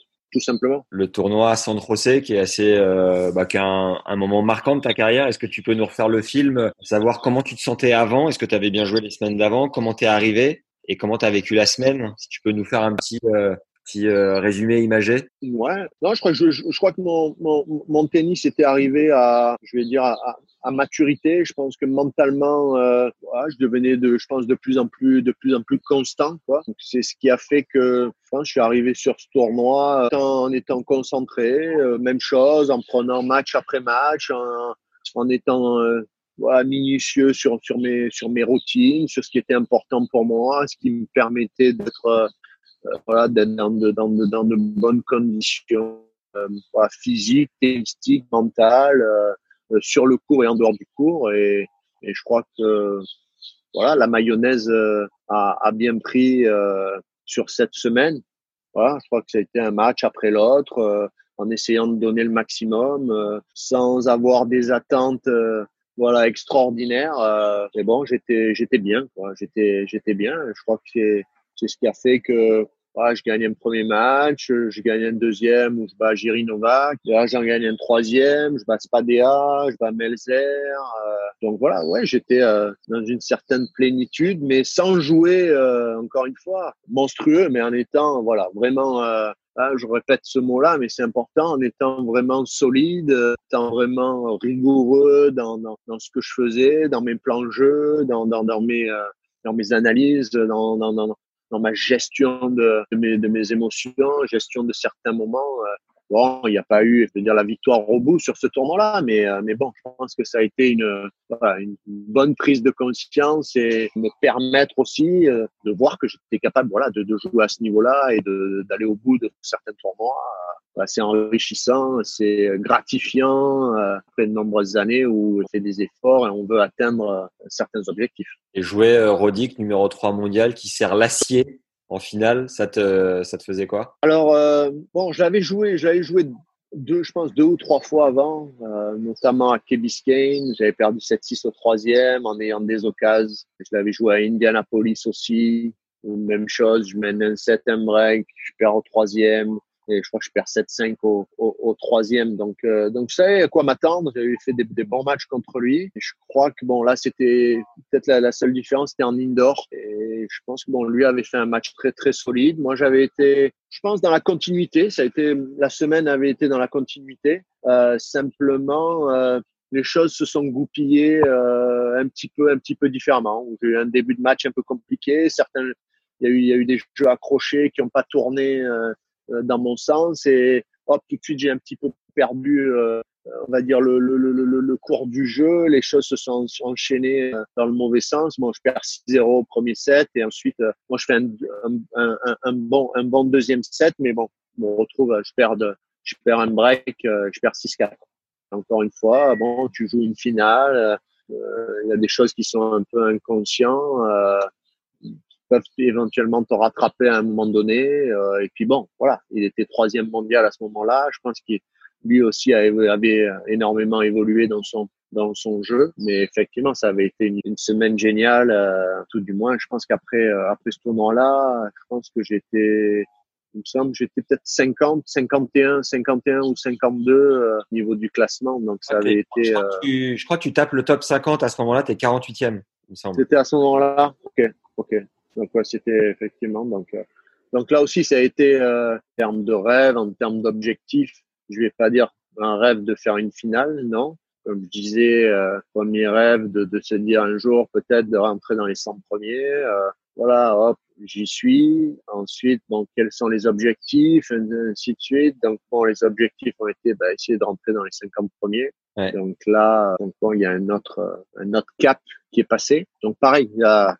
Le tournoi San José, qui est assez, euh, bah, qui un, un, moment marquant de ta carrière. Est-ce que tu peux nous refaire le film, savoir comment tu te sentais avant? Est-ce que tu avais bien joué les semaines d'avant? Comment t'es arrivé? Et comment tu as vécu la semaine? Si tu peux nous faire un petit, euh, euh, résumé imagé? Ouais, non, je crois que mon, tennis était arrivé à, je vais dire, à, maturité. Je pense que mentalement, euh, je devenais de, je pense, de plus en plus, de plus en plus constant. C'est ce qui a fait que, je suis arrivé sur ce tournoi euh, en étant concentré, même chose, en prenant match après match, en, étant minutieux sur, mes, sur mes routines, sur ce qui était important pour moi, ce qui me permettait d'être voilà, d'être dans de, dans, de, dans de bonnes conditions euh, voilà, physiques, tennistiques, mentales, euh, sur le cours et en dehors du cours. Et, et je crois que voilà, la mayonnaise euh, a, a bien pris euh, sur cette semaine. Voilà, je crois que ça a été un match après l'autre, en essayant de donner le maximum, sans avoir des attentes voilà extraordinaires. mais bon, j'étais j'étais bien, quoi. J'étais j'étais bien. Je crois que c'est ce qui a fait que Ouais, je gagne un premier match, je gagne un deuxième où je bats Jiri Novak, j'en gagne un troisième, je bats Spadea, je bats Melzer. Euh, donc voilà, ouais, j'étais euh, dans une certaine plénitude, mais sans jouer, euh, encore une fois, monstrueux, mais en étant, voilà, vraiment, ah, je répète ce mot-là, mais c'est important, en étant vraiment solide, étant vraiment rigoureux dans, dans, dans, ce que je faisais, dans mes plans de jeu, dans, dans, dans mes dans mes analyses, dans, dans, dans ma gestion de, mes, de mes émotions, gestion de certains moments. Euh, bon, il n'y a pas eu, je dire, la victoire au bout sur ce tournoi-là, mais, euh, bon, je pense que ça a été une, bonne prise de conscience et me permettre aussi euh, de voir que j'étais capable, voilà, de, jouer à ce niveau-là et d'aller au bout de certains tournois. C'est enrichissant, c'est gratifiant euh, après de nombreuses années où on fait des efforts et on veut atteindre euh, certains objectifs. Et jouer euh, Rodic numéro 3 mondial qui sert l'acier en finale, ça te faisait quoi? Alors euh, bon, j'avais joué, j'avais joué deux, je pense deux ou trois fois avant, euh, notamment à Key. J'avais perdu 7-6 au troisième en ayant des occasions. Je l'avais joué à Indianapolis aussi. Même chose, je mène un set, un break, je perds au troisième et je crois que je perds 7-5 au, troisième. Donc, euh, donc je à quoi m'attendre. J'avais fait des, bons matchs contre lui. Je crois que bon là, c'était peut-être la, seule différence, c'était en indoor. Et je pense que bon, lui avait fait un match très très solide. Moi, j'avais été, je pense, dans la continuité. Ça a été la semaine avait été dans la continuité. Euh, simplement. Euh, les choses se sont goupillées euh, un petit peu, un petit peu différemment. J'ai eu un début de match un peu compliqué. Certains, il y a eu, il y a eu des jeux accrochés qui n'ont pas tourné dans mon sens. Et hop tout de suite j'ai un petit peu perdu euh, on va dire le, le, le, le, cours du jeu. Les choses se sont enchaînées euh, dans le mauvais sens. Bon je perds 6-0 au premier set et ensuite moi je fais un, un, un, bon un bon deuxième set. Mais bon on retrouve je perds je perds un break je perds 6-4 encore une fois bon tu joues une finale il y a des choses qui sont un peu inconscientes peuvent éventuellement te rattraper à un moment donné. Euh, et puis bon, voilà, il était troisième mondial à ce moment-là. Je pense qu'il lui aussi avait énormément évolué dans son dans son jeu, mais effectivement, ça avait été une, semaine géniale, euh, tout du moins. Je pense qu'après euh, après ce tournoi-là, je pense que j'étais Il me semble j'étais peut-être 50, 51, 51 ou 52 euh, au niveau du classement. Donc ça avait été. Je crois, que tu, je crois que tu tapes le top 50 à ce moment-là, tu es 48e, il me semble. C'était à ce moment-là? Ok, ok. Donc ouais, c'était effectivement. Donc, donc là aussi, ça a été en termes de rêve, en termes d'objectifs. Je vais pas dire un rêve de faire une finale, non comme je disais, euh, premier rêve de, de, se dire un jour peut-être de rentrer dans les 100 premiers. Euh, voilà, hop, j'y suis. Ensuite, donc quels sont les objectifs, ainsi de suite. Donc bon, les objectifs ont été bah, essayer de rentrer dans les 50 premiers. Donc là, donc bon, il y a un autre, un autre cap qui est passé. Donc pareil, il y a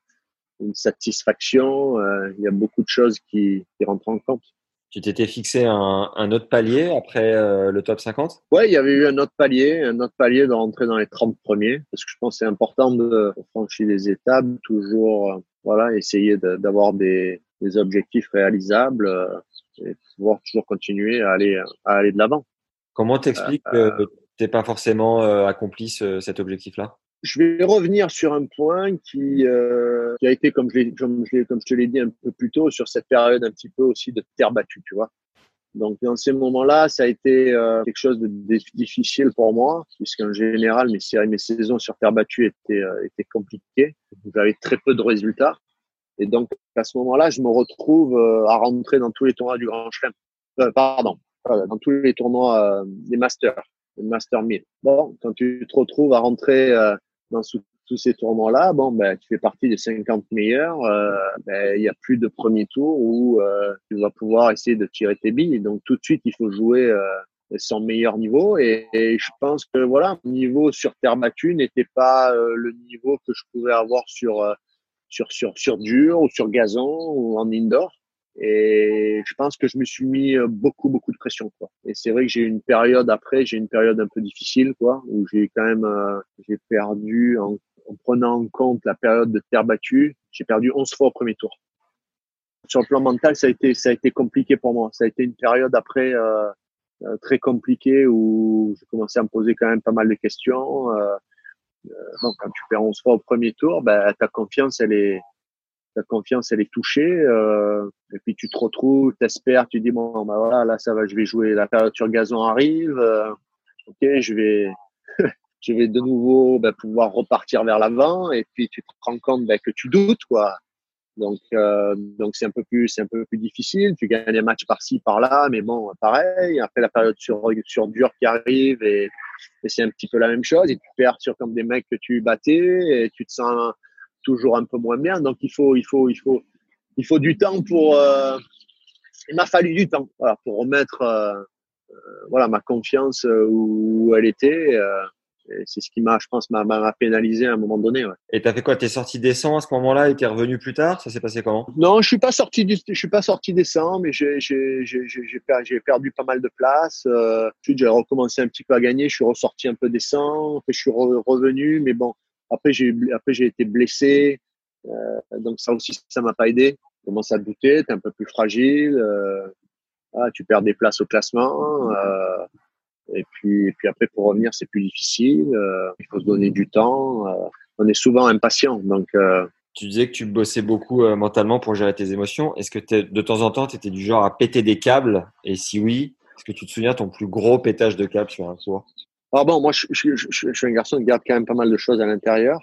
une satisfaction, euh, il y a beaucoup de choses qui, qui rentrent en compte. Tu t'étais fixé un, un, autre palier après euh, le top 50 Ouais, il y avait eu un autre palier, un autre palier de rentrer dans les 30 premiers, parce que je pense que c'est important de franchir les étapes, toujours euh, voilà, essayer d'avoir des, des, objectifs réalisables euh, et pouvoir toujours continuer à aller, à aller de l'avant. Comment t'expliques que tu n'es pas forcément accompli ce, cet objectif-là? Je vais revenir sur un point qui, euh, qui a été, comme je, comme, je comme je te l'ai dit un peu plus tôt, sur cette période un petit peu aussi de terre battue, tu vois. Donc dans ces moments-là, ça a été euh, quelque chose de difficile pour moi, puisqu'en général, mes, séries, mes saisons sur terre battue étaient, euh, étaient compliquées. J'avais très peu de résultats. Et donc à ce moment-là, je me retrouve euh, à rentrer dans tous les tournois du Grand Chelem. Euh, pardon, dans tous les tournois des Masters, des Master 1000. Bon, quand tu te retrouves à rentrer dans tous ces tournois-là, bon, ben, tu fais partie des 50 meilleurs. Euh, ben, il y a plus de premier tour où euh, tu vas pouvoir essayer de tirer tes billes. Donc tout de suite, il faut jouer euh, son meilleur niveau. Et, je pense que voilà, mon niveau sur terre battue n'était pas euh, le niveau que je pouvais avoir sur sur sur sur dur ou sur gazon ou en indoor. Et je pense que je me suis mis euh, beaucoup, beaucoup de pression, quoi. Et c'est vrai que j'ai eu une période après, j'ai une période un peu difficile, quoi, où j'ai quand même, euh, j'ai perdu, en, en, prenant en compte la période de terre battue, j'ai perdu 11 fois au premier tour. Sur le plan mental, ça a été, ça a été compliqué pour moi. Ça a été une période après euh, euh très compliquée où j'ai commencé à me poser quand même pas mal de questions. Euh, donc, quand tu perds 11 fois au premier tour, ben, ta confiance, elle est, ta confiance elle est touchée euh, et puis tu te retrouves t'espères tu dis bon bah voilà là ça va je vais jouer la période sur gazon arrive euh, ok je vais (laughs) je vais de nouveau bah, pouvoir repartir vers l'avant et puis tu te rends compte bah, que tu doutes quoi. Donc euh, donc c'est un peu plus c'est un peu plus difficile tu gagnes des matchs par-ci par-là mais bon pareil après la période sur sur dur qui arrive et, c'est un petit peu la même chose et tu perds sur comme des mecs que tu battais et tu te sens toujours un peu moins bien. Donc il faut, il faut, il faut, il faut du temps pour. Euh, il m'a fallu du temps voilà, pour remettre euh, euh voilà ma confiance où elle était. C'est ce qui m'a, je pense, m'a pénalisé à un moment donné. Ouais. Et t'as fait quoi? T'es sorti des 100 à ce moment-là et t'es revenu plus tard? Ça s'est passé comment? Non, je suis pas sorti du, je suis pas sorti des 100, mais j'ai j'ai perdu pas mal de place. Euh, j'ai recommencé un petit peu à gagner. Je suis ressorti un peu des 100. Après, je suis re, revenu, mais bon, après, j'ai été blessé, euh, donc ça aussi ça m'a pas aidé. Tu commences à douter, tu es un peu plus fragile, euh, ah, tu perds des places au classement. Euh, et puis et puis après pour revenir c'est plus difficile. Il faut se donner du temps. On est souvent impatient, donc. Tu disais que tu bossais beaucoup mentalement pour gérer tes émotions. Est-ce que de temps en temps, tu étais du genre à péter des câbles? Et si oui, est-ce que tu te souviens ton plus gros pétage de câble sur un tour alors bon, moi, je, je, je, je, suis un garçon qui garde quand même pas mal de choses à l'intérieur.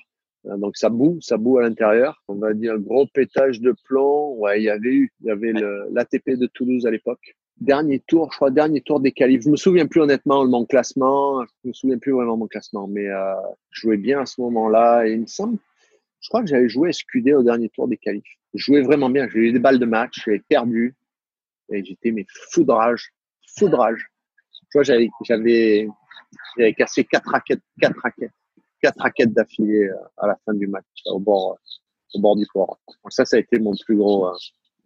Euh, donc ça boue, ça boue à l'intérieur. On va dire gros pétage de plomb. Ouais, il y avait eu, il y avait l'ATP de Toulouse à l'époque. Dernier tour, je crois, dernier tour des qualifs. Je me souviens plus honnêtement de mon classement. Je me souviens plus vraiment de mon classement, mais euh, je jouais bien à ce moment-là. Et il me semble, je crois que j'avais joué SQD au dernier tour des qualifs. Je jouais vraiment bien. J'ai eu des balles de match, j'avais perdu et j'étais mais foudrage, foudrage. Tu vois, j'avais, j'avais, j'avais cassé quatre raquettes, quatre raquettes, quatre raquettes d'affilée euh, à la fin du match au bord, euh, au bord du. Donc ça, ça a été mon plus gros, euh,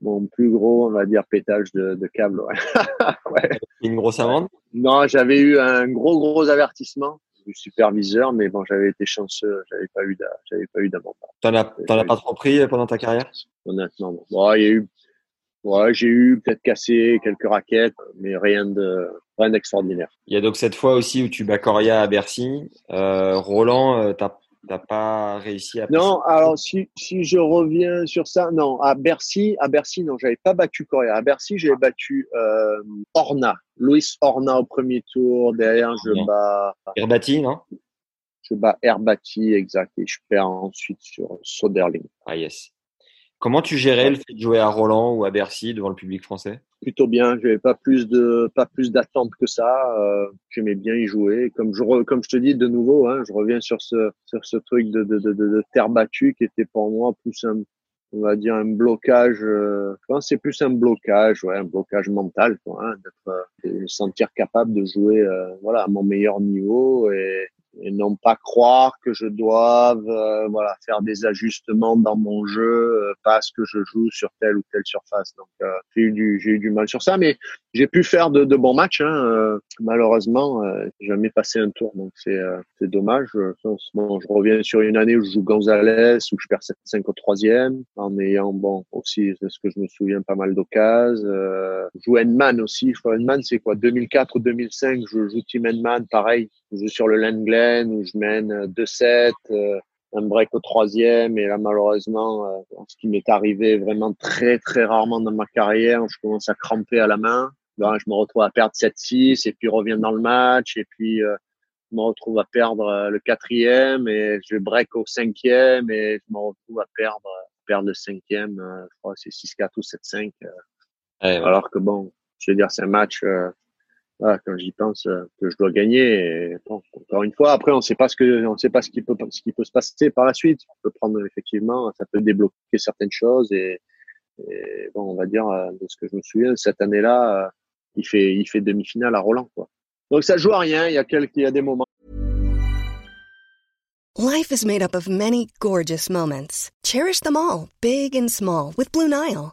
mon plus gros, on va dire, pétage de, de câble. Ouais. (laughs) ouais. Une grosse amende? Non, j'avais eu un gros, gros avertissement du superviseur, mais bon, j'avais été chanceux, j'avais pas eu, j'avais pas eu d'amende. T'en as, t'en as pas trop pris pendant ta carrière? Honnêtement, bon, il y a eu Ouais, j'ai eu peut-être cassé quelques raquettes, mais rien de rien d'extraordinaire. Il y a donc cette fois aussi où tu bats Coria à Bercy. Euh, Roland, euh, t'as T'as pas réussi à. Non, alors si, si je reviens sur ça, non, à Bercy, à Bercy, non, j'avais pas battu Correa. À Bercy, j'avais battu euh, Orna, Louis Orna au premier tour. Derrière, je bats. Herbati, non? Je bats Herbati, exact, et je perds ensuite sur Soderling. Ah yes. Comment tu gérais le fait de jouer à Roland ou à Bercy devant le public français? Plutôt bien. Je n'avais pas plus de pas plus d'attente que ça. Euh, J'aimais bien y jouer. Comme je comme je te dis de nouveau, hein, je reviens sur ce sur ce truc de, de, de, de terre battue qui était pour moi plus un on va dire un blocage. Euh, je pense c'est plus un blocage, ouais, un blocage mental, quoi, hein, d'être euh, de sentir capable de jouer, euh, voilà, à mon meilleur niveau et et non pas croire que je doive euh, voilà faire des ajustements dans mon jeu euh, parce que je joue sur telle ou telle surface. Donc euh, j'ai eu du j'ai eu du mal sur ça mais j'ai pu faire de, de bons matchs hein, malheureusement jamais passé un tour. Donc c'est c'est dommage. Bon, je reviens sur une année où je joue Gonzalez où je perds 7-5 au troisième en ayant bon aussi c'est ce que je me souviens pas mal d'occasions je joue Endman aussi. Endman c'est quoi? 2004 ou 2005 je joue Team Endman pareil je joue sur le Landglen où je mène 2-7, euh, un break au troisième. Et là, malheureusement, euh, ce qui m'est arrivé vraiment très, très rarement dans ma carrière, je commence à cramper à la main. Ben, je me retrouve à perdre 7-6 et puis reviens dans le match. Et puis, euh, je me retrouve à perdre le quatrième et je break au cinquième et je me retrouve à perdre, perdre le cinquième. je crois que c'est 6-4 ou 7-5. Alors que bon, je veux dire, c'est un match quand j'y pense euh, que je dois gagner. encore une fois, après, on sait pas ce que, on sait pas ce qui peut, ce qui peut se passer par la suite. On peut prendre effectivement, ça peut débloquer certaines choses et, bon, on va dire euh, de ce que je me souviens cette année-là, euh, il fait, il fait demi-finale à Roland. Donc ça joue à rien. Il y a quelques, il y a des moments. Life is made up of many gorgeous moments. Cherish them all, big and small, with Blue Nile.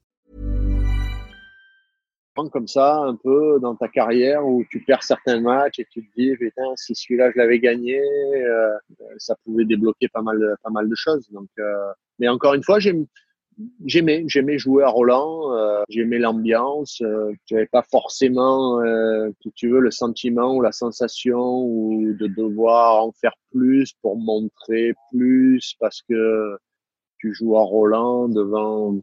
comme ça un peu dans ta carrière où tu perds certains matchs et tu te dis putain si celui-là je l'avais gagné euh, ça pouvait débloquer pas mal de, pas mal de choses. Donc euh, mais encore une fois j'aimais j'aimais jouer à Roland euh, j'aimais l'ambiance euh, j'avais pas forcément euh, tu veux le sentiment ou la sensation ou de devoir en faire plus pour montrer plus parce que tu joues à Roland devant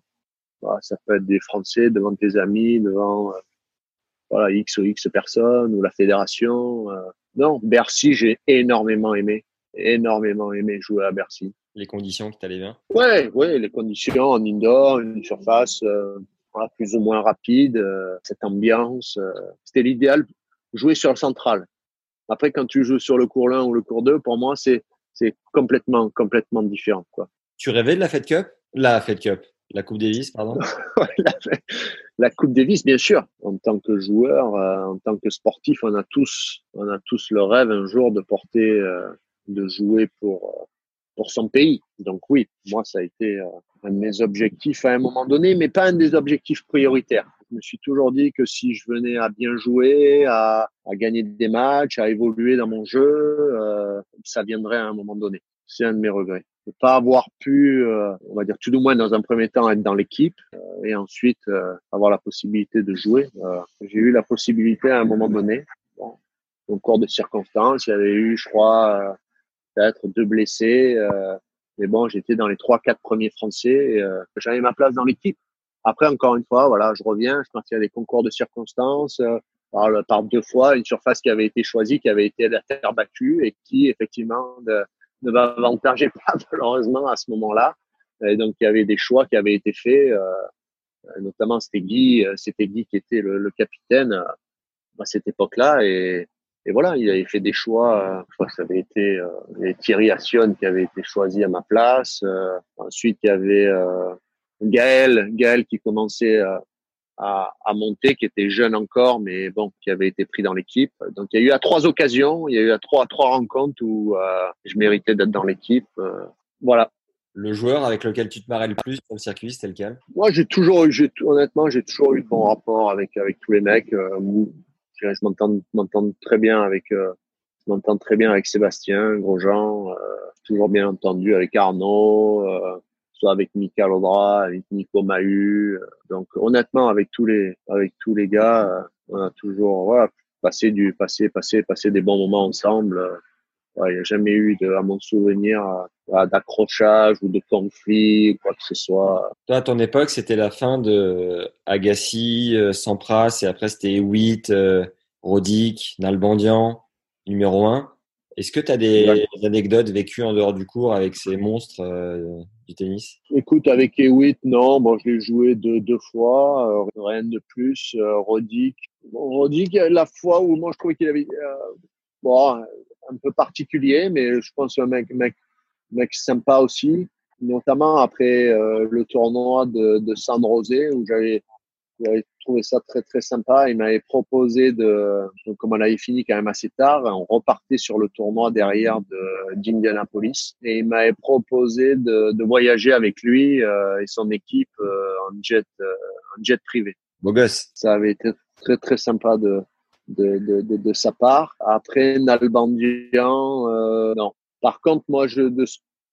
bah, ça peut être des Français devant tes amis, devant euh, voilà, X ou X personnes ou la fédération. Euh. Non, Bercy, j'ai énormément aimé, énormément aimé jouer à Bercy. Les conditions qui t'allaient bien? Ouais, ouais, les conditions en indoor, une surface euh, plus ou moins rapide, cette ambiance. C'était l'idéal, jouer sur le central. Après, quand tu joues sur le cours 1 ou le cours 2, pour moi, c'est c'est complètement, complètement différent. Quoi. Tu rêvais de la Fed Cup? La Fed Cup la Coupe Davis, pardon (laughs) la, Coupe Davis, bien sûr. En tant que joueur, euh, en tant que sportif, on a tous, on a tous le rêve un jour de porter, euh, de jouer pour euh, pour son pays. Donc oui, moi ça a été un de mes objectifs à un moment donné, mais pas un des objectifs prioritaires. Je me suis toujours dit que si je venais à bien jouer, à, à gagner des matchs, à évoluer dans mon jeu, ça viendrait à un moment donné. C'est un de mes regrets de pas avoir pu, euh, on va dire tout du moins dans un premier temps être dans l'équipe euh, et ensuite euh, avoir la possibilité de jouer. J'ai eu la possibilité à un moment donné, bon, au cours de circonstances, il y avait eu, je crois, peut-être deux blessés, mais bon, j'étais dans les trois, quatre premiers Français, j'avais ma place dans l'équipe. Après, encore une fois, voilà, je reviens, je partais à des concours de circonstances. Par, par, deux fois une surface qui avait été choisie, qui avait été la terre battue et qui effectivement de, ne m'avantageait (laughs) pas malheureusement à ce moment-là. Et donc il y avait des choix qui avaient été faits, euh, notamment c'était Guy, euh, c'était Guy qui était le, le capitaine euh, à cette époque-là et, et, voilà, il avait fait des choix. Je crois que ça avait été euh, Thierry Assion qui avait été choisi à ma place. ensuite il y avait Gaël, Gaël qui commençait à, à, monter, qui était jeune encore, mais bon, qui avait été pris dans l'équipe. Donc il y a eu à trois occasions, il y a eu à trois, à trois rencontres où euh, je méritais d'être dans l'équipe. Euh, voilà. le joueur avec lequel tu te marrais le plus sur le circuit, c'était lequel? Moi, j'ai toujours, j'ai honnêtement, j'ai toujours eu de bons rapports avec avec tous les mecs. Euh, je m'entends, m'entends très bien avec, euh, je m'entends très bien avec Sébastien Grosjean, euh, toujours bien entendu avec Arnaud, euh, soit avec Mika Lodra, avec Nico Mahu. Euh, donc, honnêtement, avec tous les, avec tous les gars, on a toujours, voilà, passé du, passé, passé, passé des bons moments ensemble il n'y a jamais eu, de, à mon souvenir, euh, d'accrochage ou de conflit, quoi que ce soit. Toi, à ton époque, c'était la fin de Agassi, euh, Sampras, et après c'était euh, Rodic, Nalbandian, numéro 1. Est-ce que tu as des anecdotes vécues en dehors du cours avec ces monstres du tennis? Écoute, avec Hewitt, non. Bon, je l'ai joué deux, deux fois, rien de plus. Rodic, bon, la fois où moi je trouvais qu'il avait... bon, un peu particulier, mais je pense un mec, mec, mec sympa aussi, notamment après euh, le tournoi de, de San Rosé où j'avais trouvé ça très très sympa. Il m'avait proposé de, comme on avait fini quand même assez tard, on repartait sur le tournoi derrière de d'Indianapolis et il m'avait proposé de, de, voyager avec lui euh, et son équipe euh, en jet en jet privé. Beau gosse. Ça avait été très très sympa de de, de, de, de, sa part. Après, Nalbandian, euh, non. Par contre, moi, je de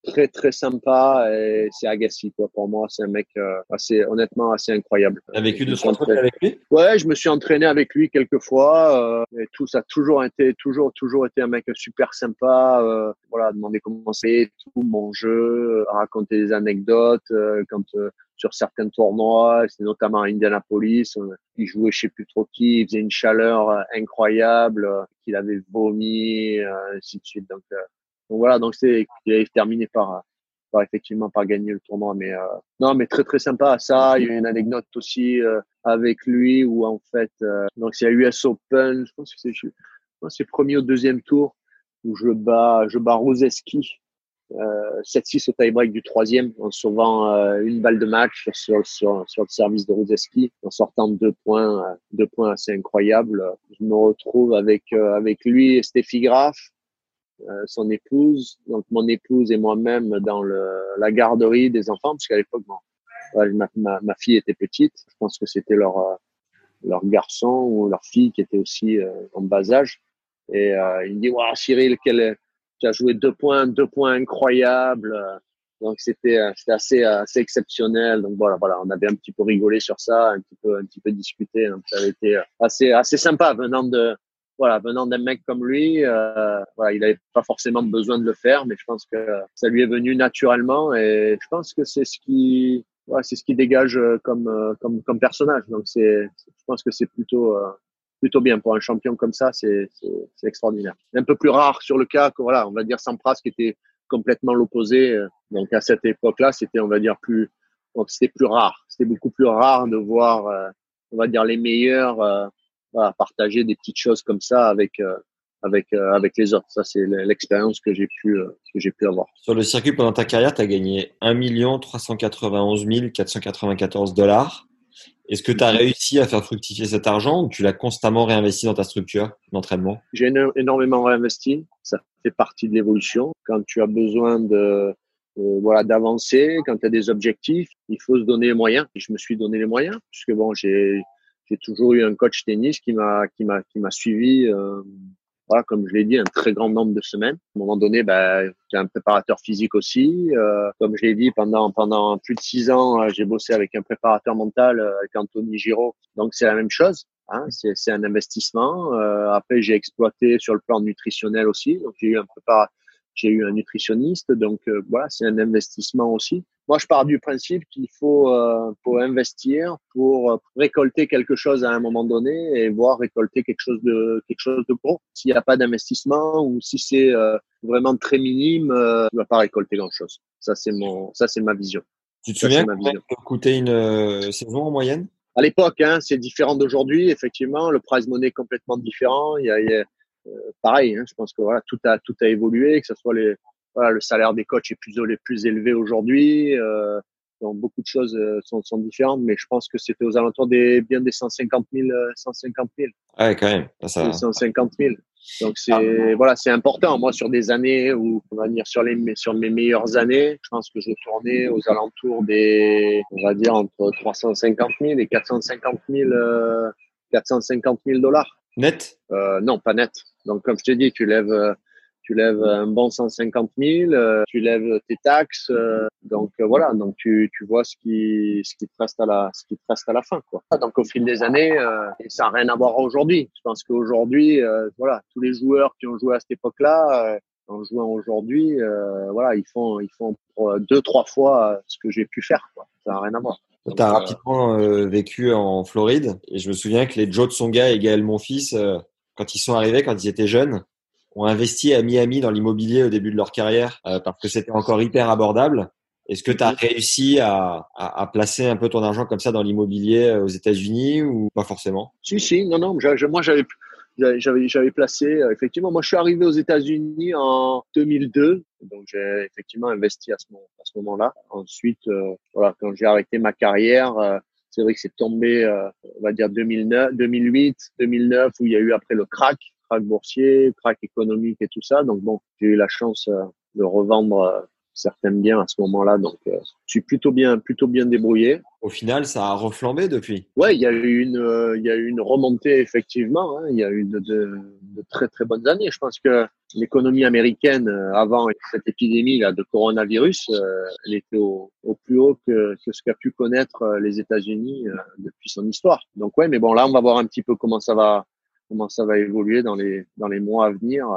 très très sympa et c'est Agassi quoi. Pour moi, c'est un mec euh, assez honnêtement assez incroyable. T'as vécu de son avec lui? Ouais, je me suis entraîné avec lui quelques fois. Euh, et tout ça a toujours été toujours toujours été un mec super sympa. Euh, voilà, demander comment c'est tout mon jeu, raconter des anecdotes quand sur certains tournois, c'est notamment à Indianapolis, il jouait je sais plus trop qui, il faisait une chaleur euh, incroyable, euh, qu'il avait vomi, euh, ainsi de suite. Donc, donc voilà, donc c'est il avait terminé par, par effectivement par gagner le tournoi, mais non, mais très très sympa. Ça, il y a une anecdote aussi avec lui où en fait, donc c'est à US Open, je pense que c'est c'est premier au deuxième tour où je bats je bats Roseski euh, 7-6 au tie-break du troisième en sauvant euh, une balle de match sur, sur, sur le service de Rudeski en sortant deux points, euh, deux points assez incroyables. Je me retrouve avec, euh, avec lui et Stéphie Graff, son épouse, donc mon épouse et moi-même dans le, la garderie des enfants, parce qu'à l'époque, ma, ma, ma, fille était petite. Je pense que c'était leur, leur garçon ou leur fille qui était aussi en bas âge. Et il me dit, wow, Cyril, quel tu as joué deux points, deux points incroyables. Donc c'était euh, c'était assez assez exceptionnel. Donc voilà voilà, on avait un petit peu rigolé sur ça, un petit peu un petit peu discuté. Donc ça avait été assez assez sympa venant de voilà venant d'un mec comme lui. Euh, voilà, il n'avait pas forcément besoin de le faire, mais je pense que ça lui est venu naturellement et je pense que c'est ce qui voilà, c'est ce qui dégage comme comme comme personnage. Donc c'est je pense que c'est plutôt euh, plutôt bien pour un champion comme ça, c'est extraordinaire. Un peu plus rare sur le cas que voilà, on va dire Sampras qui était complètement l'opposé. Euh, donc à cette époque-là, c'était on va dire plus c'était plus rare. C'était beaucoup plus rare de voir euh, on va dire les meilleurs euh, voilà, partager des petites choses comme ça avec avec avec les autres. Ça c'est l'expérience que j'ai pu que j'ai pu avoir. Sur le circuit pendant ta carrière, tu as gagné 1 391 494 dollars. Est-ce que tu as réussi à faire fructifier cet argent ou tu l'as constamment réinvesti dans ta structure d'entraînement? J'ai énormément réinvesti. Ça fait partie de l'évolution. Quand tu as besoin de euh, voilà d'avancer, quand tu as des objectifs, il faut se donner les moyens. Et je me suis donné les moyens puisque bon, j'ai j'ai toujours eu un coach tennis qui m'a qui m'a qui m'a suivi euh, voilà, comme je l'ai dit, un très grand nombre de semaines. À un moment donné, ben, j'ai un préparateur physique aussi. Euh, comme je l'ai dit, pendant pendant plus de six ans, euh, j'ai bossé avec un préparateur mental, euh, avec Anthony Giraud. Donc c'est la même chose. Hein, c'est un investissement. Euh, après, j'ai exploité sur le plan nutritionnel aussi. Donc j'ai eu un préparateur j'ai eu un nutritionniste, donc euh, voilà, c'est un investissement aussi. Moi, je pars du principe qu'il faut, euh, pour investir pour euh, récolter quelque chose à un moment donné et voir récolter quelque chose de quelque chose de gros. S'il n'y a pas d'investissement ou si c'est vraiment très minime, euh, tu vas pas récolter grand chose. Ça, c'est mon, ça, c'est ma vision. Tu te souviens combien coûtait une saison en moyenne? À l'époque, hein, c'est différent d'aujourd'hui. Effectivement, le prize money est complètement différent. Il y a, il y a euh, pareil, hein, je pense que voilà, tout a tout a évolué, que ce soit les voilà, le salaire des coachs est plus plus élevé aujourd'hui. Euh, Donc beaucoup de choses sont, sont différentes, mais je pense que c'était aux alentours des bien des 150 000, 150 000. Ouais, quand même. Ça... 150 000. Donc c'est voilà, c'est important. Moi, sur des années où on va dire sur les sur mes meilleures années, je pense que je tournais aux alentours des, on va dire entre 350 000 et 450 000, 450 000 dollars. Net? Euh, Non, pas net. Donc comme je t'ai dit, tu lèves tu lèves un bon 150 000, euh, tu lèves tes taxes, euh, donc euh, voilà, donc tu, tu vois ce qui ce qui te reste à la ce qui te reste à la fin quoi. Donc au fil des années, ça n'a rien à voir aujourd'hui. Je pense qu'aujourd'hui, voilà, tous les joueurs qui ont joué à cette époque-là, en jouant aujourd'hui, voilà, ils font ils font deux trois fois ce que j'ai pu faire quoi. Ça n'a rien à voir. Tu as rapidement vécu en Floride et je me souviens que les Joe Tsonga et Gaël Monfils, quand ils sont arrivés, quand ils étaient jeunes, ont investi à Miami dans l'immobilier au début de leur carrière euh, parce que c'était encore hyper abordable. Est-ce que tu as réussi à, à, à, placer un peu ton argent comme ça dans l'immobilier euh, aux États-Unis ou pas forcément? Si, si, non, non. moi, j'avais j'avais j'avais placé euh, effectivement moi je suis arrivé aux États-Unis en 2002 donc j'ai effectivement investi à ce moment à ce moment-là ensuite voilà quand j'ai arrêté ma carrière c'est vrai que c'est tombé on va dire 2009 2008 2009 où il y a eu après le crack crack boursier, crack économique et tout ça. Donc bon, j'ai eu la chance euh, de revendre euh, certains biens à ce moment-là. Donc, euh, je suis plutôt bien, plutôt bien débrouillé. Au final, ça a reflambé depuis. Ouais, il y a eu une, il y a eu une remontée effectivement. Hein. Il y a eu de, de, de, très très bonnes années. Je pense que l'économie américaine avant cette épidémie là de coronavirus, elle était au, au plus haut que, que ce qu'a pu connaître les États-Unis depuis son histoire. Donc ouais, mais bon là, on va voir un petit peu comment ça va comment ça va évoluer dans les, dans les mois à venir.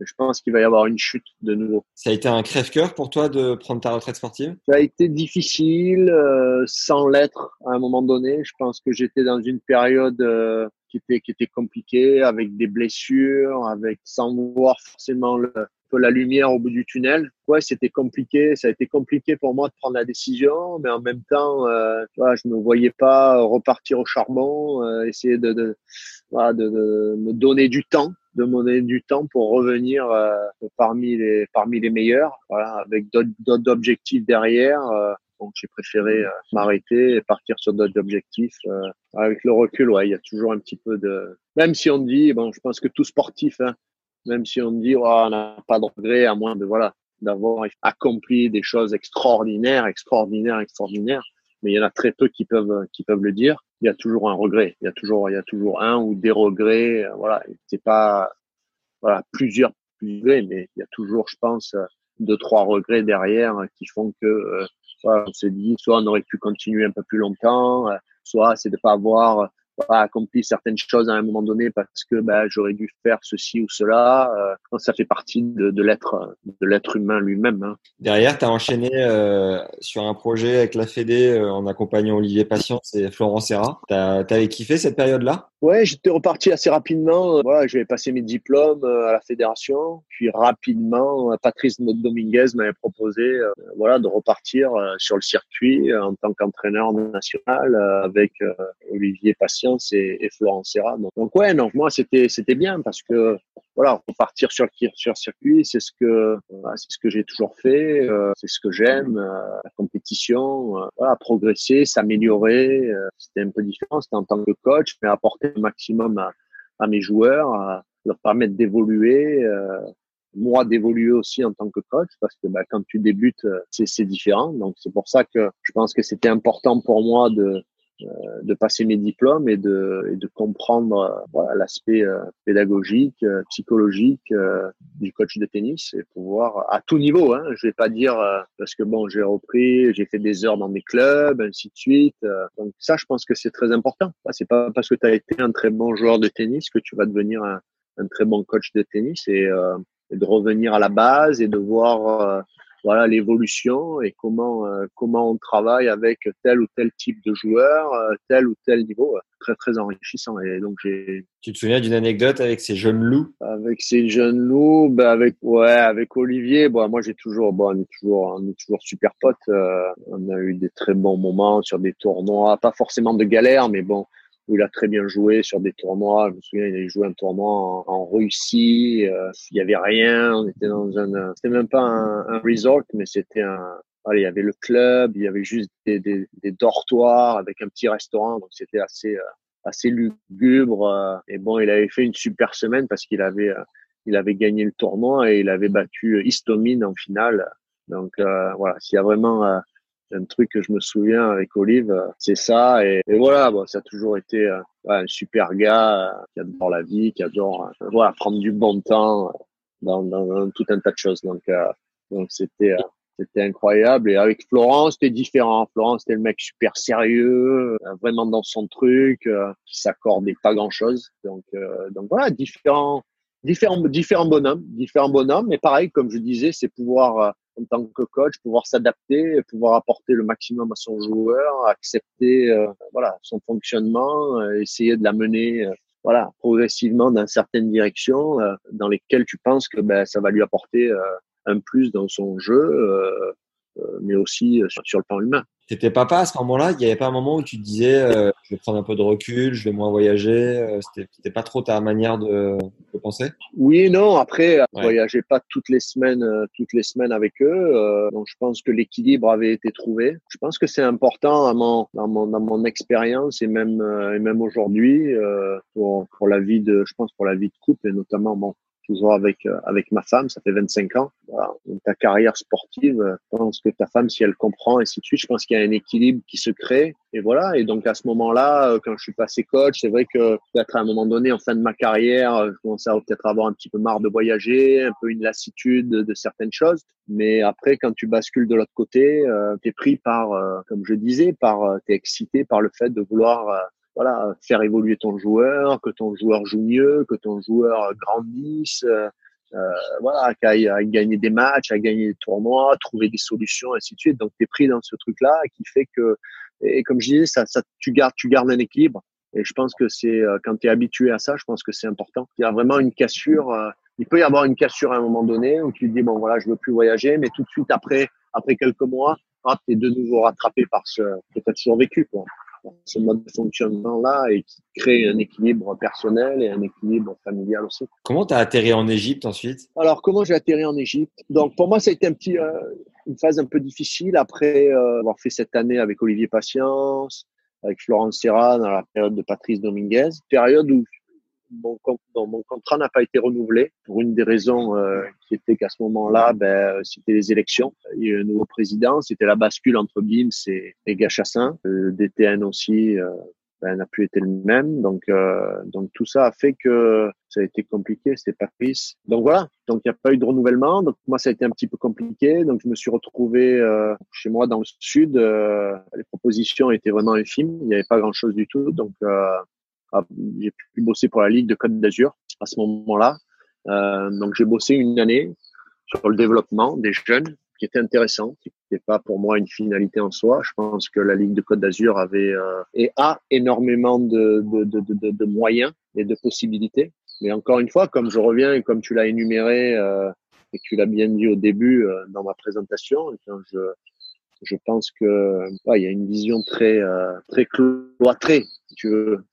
Je pense qu'il va y avoir une chute de nouveau. Ça a été un crève-cœur pour toi de prendre ta retraite sportive? Ça a été difficile, euh, sans l'être à un moment donné. Je pense que j'étais dans une période euh, qui était qui était compliquée, avec des blessures, avec sans voir forcément le, peu la lumière au bout du tunnel. Ouais, c'était compliqué. Ça a été compliqué pour moi de prendre la décision, mais en même temps, euh, je ne me voyais pas repartir au charbon, euh, essayer de, de, voilà, de, de, me donner du temps, de me donner du temps pour revenir euh, parmi les parmi les meilleurs, voilà, avec d'autres objectifs derrière. Euh, donc j'ai préféré euh, m'arrêter et partir sur d'autres objectifs. avec le recul, ouais, il y a toujours un petit peu de. Même si on dit, bon, je pense que tout sportif, hein, même si on dit oh, on n'a pas de regret à moins de voilà d'avoir accompli des choses extraordinaires, extraordinaires, extraordinaires. Mais il y en a très peu qui peuvent qui peuvent le dire. Il y a toujours un regret. Il y a toujours il y a toujours un ou des regrets. Voilà, c'est pas voilà plusieurs regrets, mais il y a toujours, je pense, deux trois regrets derrière qui font que euh, on s'est dit soit on aurait pu continuer un peu plus longtemps, soit c'est de pas avoir pas accompli certaines choses à un moment donné parce que bah, j'aurais dû faire ceci ou cela. Euh, ça fait partie de, de l'être de l'être humain lui-même. Hein. Derrière, tu as enchaîné euh, sur un projet avec la Fédé euh, en accompagnant Olivier Patience et Florent Serra. Tu avais kiffé cette période-là? Ouais, j'étais reparti assez rapidement. Voilà, j'avais passé mes diplômes euh, à la fédération, puis rapidement, Patrice Dominguez m'avait proposé, euh, voilà, de repartir sur le circuit en tant qu'entraîneur national avec Olivier Patience et, et Florent Serra. Donc, ouais, donc moi c'était c'était bien parce que voilà, repartir sur sur circuit, c'est ce que c'est ce que j'ai toujours fait, euh, c'est ce que j'aime, euh, la compétition, euh, progresser, s'améliorer. c'était un peu différent, c'était en tant que coach, mais apporter le maximum à, mes joueurs, leur permettre d'évoluer moi d'évoluer aussi en tant que coach parce que bah, quand tu débutes c'est différent donc c'est pour ça que je pense que c'était important pour moi de euh, de passer mes diplômes et de, et de comprendre euh, voilà, l'aspect euh, pédagogique, psychologique du coach de tennis et pouvoir à tout niveau. Hein, je vais pas dire parce que bon, j'ai repris, j'ai fait des heures dans mes clubs, ainsi de suite. donc ça, je pense que c'est très important. C'est pas parce que tu as été un très bon joueur de tennis que tu vas devenir un, un très bon coach de tennis et, et, de revenir à la base et de voir voilà l'évolution et comment euh, comment on travaille avec tel ou tel type de joueur, euh, tel ou tel niveau, euh, très très enrichissant. Et donc j'ai. Tu te souviens d'une anecdote avec ces jeunes loups? Avec ces jeunes loups, ben avec ouais avec Olivier. Bon, moi j'ai toujours bon on est toujours on est toujours super potes. on a eu des très bons moments sur des tournois, pas forcément de galère, mais bon où il a très bien joué sur des tournois. Je me souviens, il a joué un tournoi en, Russie. Euh, il y avait rien. On était dans un, c'était même pas un, un resort, mais c'était un, il y avait le club, il y avait juste des, des, des dortoirs avec un petit restaurant, donc c'était assez euh, assez lugubre. Euh, et bon, il avait fait une super semaine parce qu'il avait euh, il avait gagné le tournoi et il avait battu Istomine en finale. Donc voilà, s'il y a vraiment un truc que je me souviens avec Olive, c'est ça. Et, voilà, bon, ça a toujours été un super gars qui adore la vie, qui adore voilà, prendre du bon temps dans, dans, dans, tout un tas de choses. Donc donc c'était c'était incroyable. Et avec Florence, c'était différent. Florence, c'était le mec super sérieux, euh, vraiment dans son truc, euh, qui s'accordait pas grand chose. Donc, euh, donc voilà, différents, différents, différents bonhommes, différents bonhommes. Mais pareil, comme je disais, c'est pouvoir, en tant que coach, pouvoir s'adapter, pouvoir apporter le maximum à son joueur, accepter, voilà, son fonctionnement, essayer de l'amener voilà, progressivement dans certaines directions dans lesquelles tu penses que ben, ça va lui apporter un plus dans son jeu, euh, euh, mais aussi euh, sur, le plan humain. T'étais papa à ce moment-là? Il n'y avait pas un moment où tu te disais je vais prendre un peu de recul, je vais moins voyager C'était pas trop ta manière de, penser? Oui non. Après, je voyageais pas toutes les semaines, toutes les semaines avec eux. donc je pense que l'équilibre avait été trouvé. Je pense que c'est important à mon, dans mon, dans mon expérience et même et même aujourd'hui pour, pour la vie de, je pense pour la vie de couple et notamment bon, toujours avec euh, avec ma femme, ça fait 25 ans. Voilà. ta carrière sportive, euh, je pense que ta femme, si elle comprend, et ainsi de suite, je pense qu'il y a un équilibre qui se crée. Et voilà. Et donc à ce moment-là, euh, quand je suis passé coach, c'est vrai que peut-être à un moment donné, en fin de ma carrière, je commençais à peut-être avoir un petit peu marre de voyager, un peu une lassitude de certaines choses. Mais après, quand tu bascules de l'autre côté, euh, tu es pris par, comme je disais, par, tu es excité par le fait de vouloir voilà, faire évoluer ton joueur, que ton joueur joue mieux, que ton joueur grandisse, euh, euh voilà, qu'à gagner des matchs, à gagner des tournois, trouver des solutions, ainsi de suite. Donc, tu es pris dans ce truc-là qui fait que, et comme je disais, ça, ça, tu gardes, tu gardes un équilibre. Et je pense que c'est, euh, quand tu es habitué à ça, je pense que c'est important. Il y a vraiment une cassure. Euh, il peut y avoir une cassure à un moment donné où tu te dis, bon, voilà, je veux plus voyager, mais tout de suite après, après quelques mois, tu es de nouveau rattrapé par ce que tu as toujours vécu, quoi ce mode de fonctionnement-là et qui crée un équilibre personnel et un équilibre familial aussi. Comment tu as atterri en Égypte ensuite? Alors, comment j'ai atterri en Égypte? Donc, pour moi, ça a été un petit, euh, une phase un peu difficile après euh, avoir fait cette année avec Olivier Patience, avec Florence Serra dans la période de Patrice Dominguez, période où mon, mon contrat n'a pas été renouvelé pour une des raisons euh, qui était qu'à ce moment-là, ben, c'était les élections. Il y a eu un nouveau président, c'était la bascule entre BIMS et, et Gachassin. Le DTN aussi euh, ben, n'a plus été le même. Donc, euh, donc tout ça a fait que ça a été compliqué, c'était Patrice. Donc voilà, donc il n'y a pas eu de renouvellement. Donc moi, ça a été un petit peu compliqué. Donc je me suis retrouvé chez moi dans le sud. les propositions étaient vraiment infimes. Il n'y avait pas grand-chose du tout. Donc ah, j'ai pu bosser pour la Ligue de Côte d'Azur à ce moment-là. Euh, donc j'ai bossé une année sur le développement des jeunes, qui était intéressant, qui n'était pas pour moi une finalité en soi. Je pense que la Ligue de Côte d'Azur avait euh, et a énormément de, de, de, de, moyens et de possibilités. Mais encore une fois, comme je reviens et comme tu l'as énuméré euh, et que tu l'as bien dit au début euh, dans ma présentation, quand je, je pense que il y a une vision très euh, très cloîtrée, tu veux,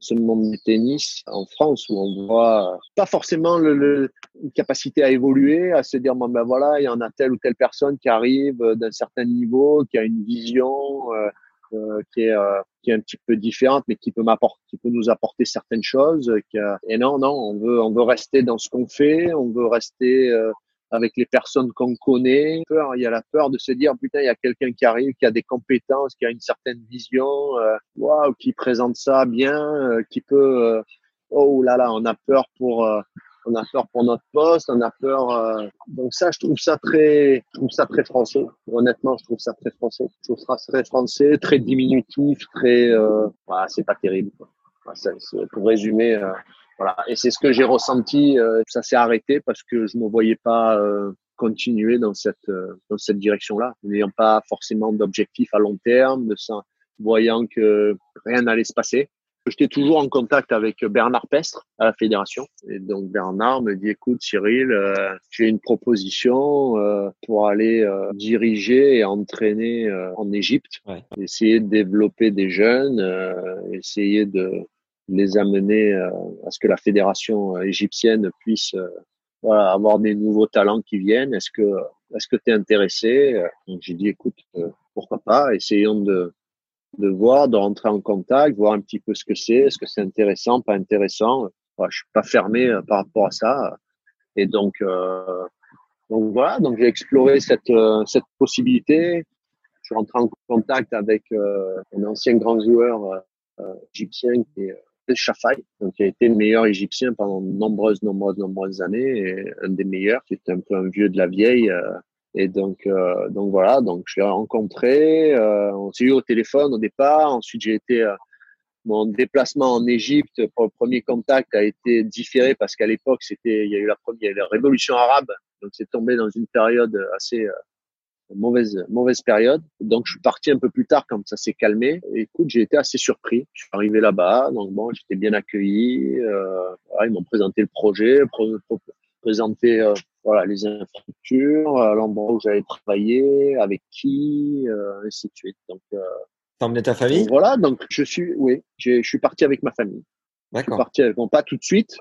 ce monde du tennis en France où on voit pas forcément le, une capacité à évoluer, à se dire bon ben voilà, il y en a telle ou telle personne qui arrive d'un certain niveau, qui a une vision euh, euh, qui est euh, qui est un petit peu différente, mais qui peut m'apporter, qui peut nous apporter certaines choses. Qui Et non, non, on veut on veut rester dans ce qu'on fait, on veut rester avec les personnes qu'on connaît. Il y a la peur de se dire putain, il y a quelqu'un qui arrive, qui a des compétences, qui a une certaine vision, euh, waouh, qui présente ça bien, euh, qui peut. Euh, oh là là, on a peur pour. on a peur pour notre poste, on a peur. donc ça, je trouve ça très, je trouve ça très français. Honnêtement, je trouve ça très français. Je trouve ça très français, très diminutif, très. Euh, c'est pas terrible. Quoi. pour résumer, voilà. Et c'est ce que j'ai ressenti. Euh, ça s'est arrêté parce que je ne me voyais pas euh, continuer dans cette euh, dans cette direction-là, n'ayant pas forcément d'objectif à long terme, de ça, voyant que rien n'allait se passer. J'étais toujours en contact avec Bernard Pestre à la fédération. Et donc Bernard me dit, écoute Cyril, j'ai une proposition pour aller diriger et entraîner en Égypte, essayer de développer des jeunes, essayer de les amener euh, à ce que la fédération euh, égyptienne puisse euh, voilà, avoir des nouveaux talents qui viennent. Est-ce que est-ce que tu es intéressé? Donc j'ai dit écoute, pourquoi pas, essayons de de voir, de rentrer en contact, voir un petit peu ce que c'est, est-ce que c'est intéressant, pas intéressant? Je suis pas fermé par rapport à ça. Et donc, euh, donc voilà, donc j'ai exploré cette, cette possibilité. Je suis rentré en contact avec euh, un ancien grand joueur euh, égyptien qui Shafai, donc qui a été le meilleur égyptien pendant de nombreuses, nombreuses, nombreuses années et un des meilleurs, qui était un peu un vieux de la vieille. et donc, donc voilà, donc je l'ai rencontré. on s'est eu au téléphone au départ. Ensuite, j'ai été mon déplacement en Égypte pour le premier contact a été différé parce qu'à l'époque, c'était, il y a eu la première, révolution arabe. Donc, c'est tombé dans une période assez euh, mauvaise, mauvaise période. Donc, je suis parti un peu plus tard quand ça s'est calmé. Et, écoute, j'ai été assez surpris. Je suis arrivé là-bas. Donc, bon, j'étais bien accueilli. Euh, voilà, ils m'ont présenté le projet, présenté, euh, voilà, les infrastructures, euh, l'endroit où j'allais travailler, avec qui, euh, ainsi de suite. Donc, T'as emmené ta famille? Voilà, donc je suis, oui, je suis parti avec ma famille. D'accord. Je suis parti avec, bon, pas tout de suite.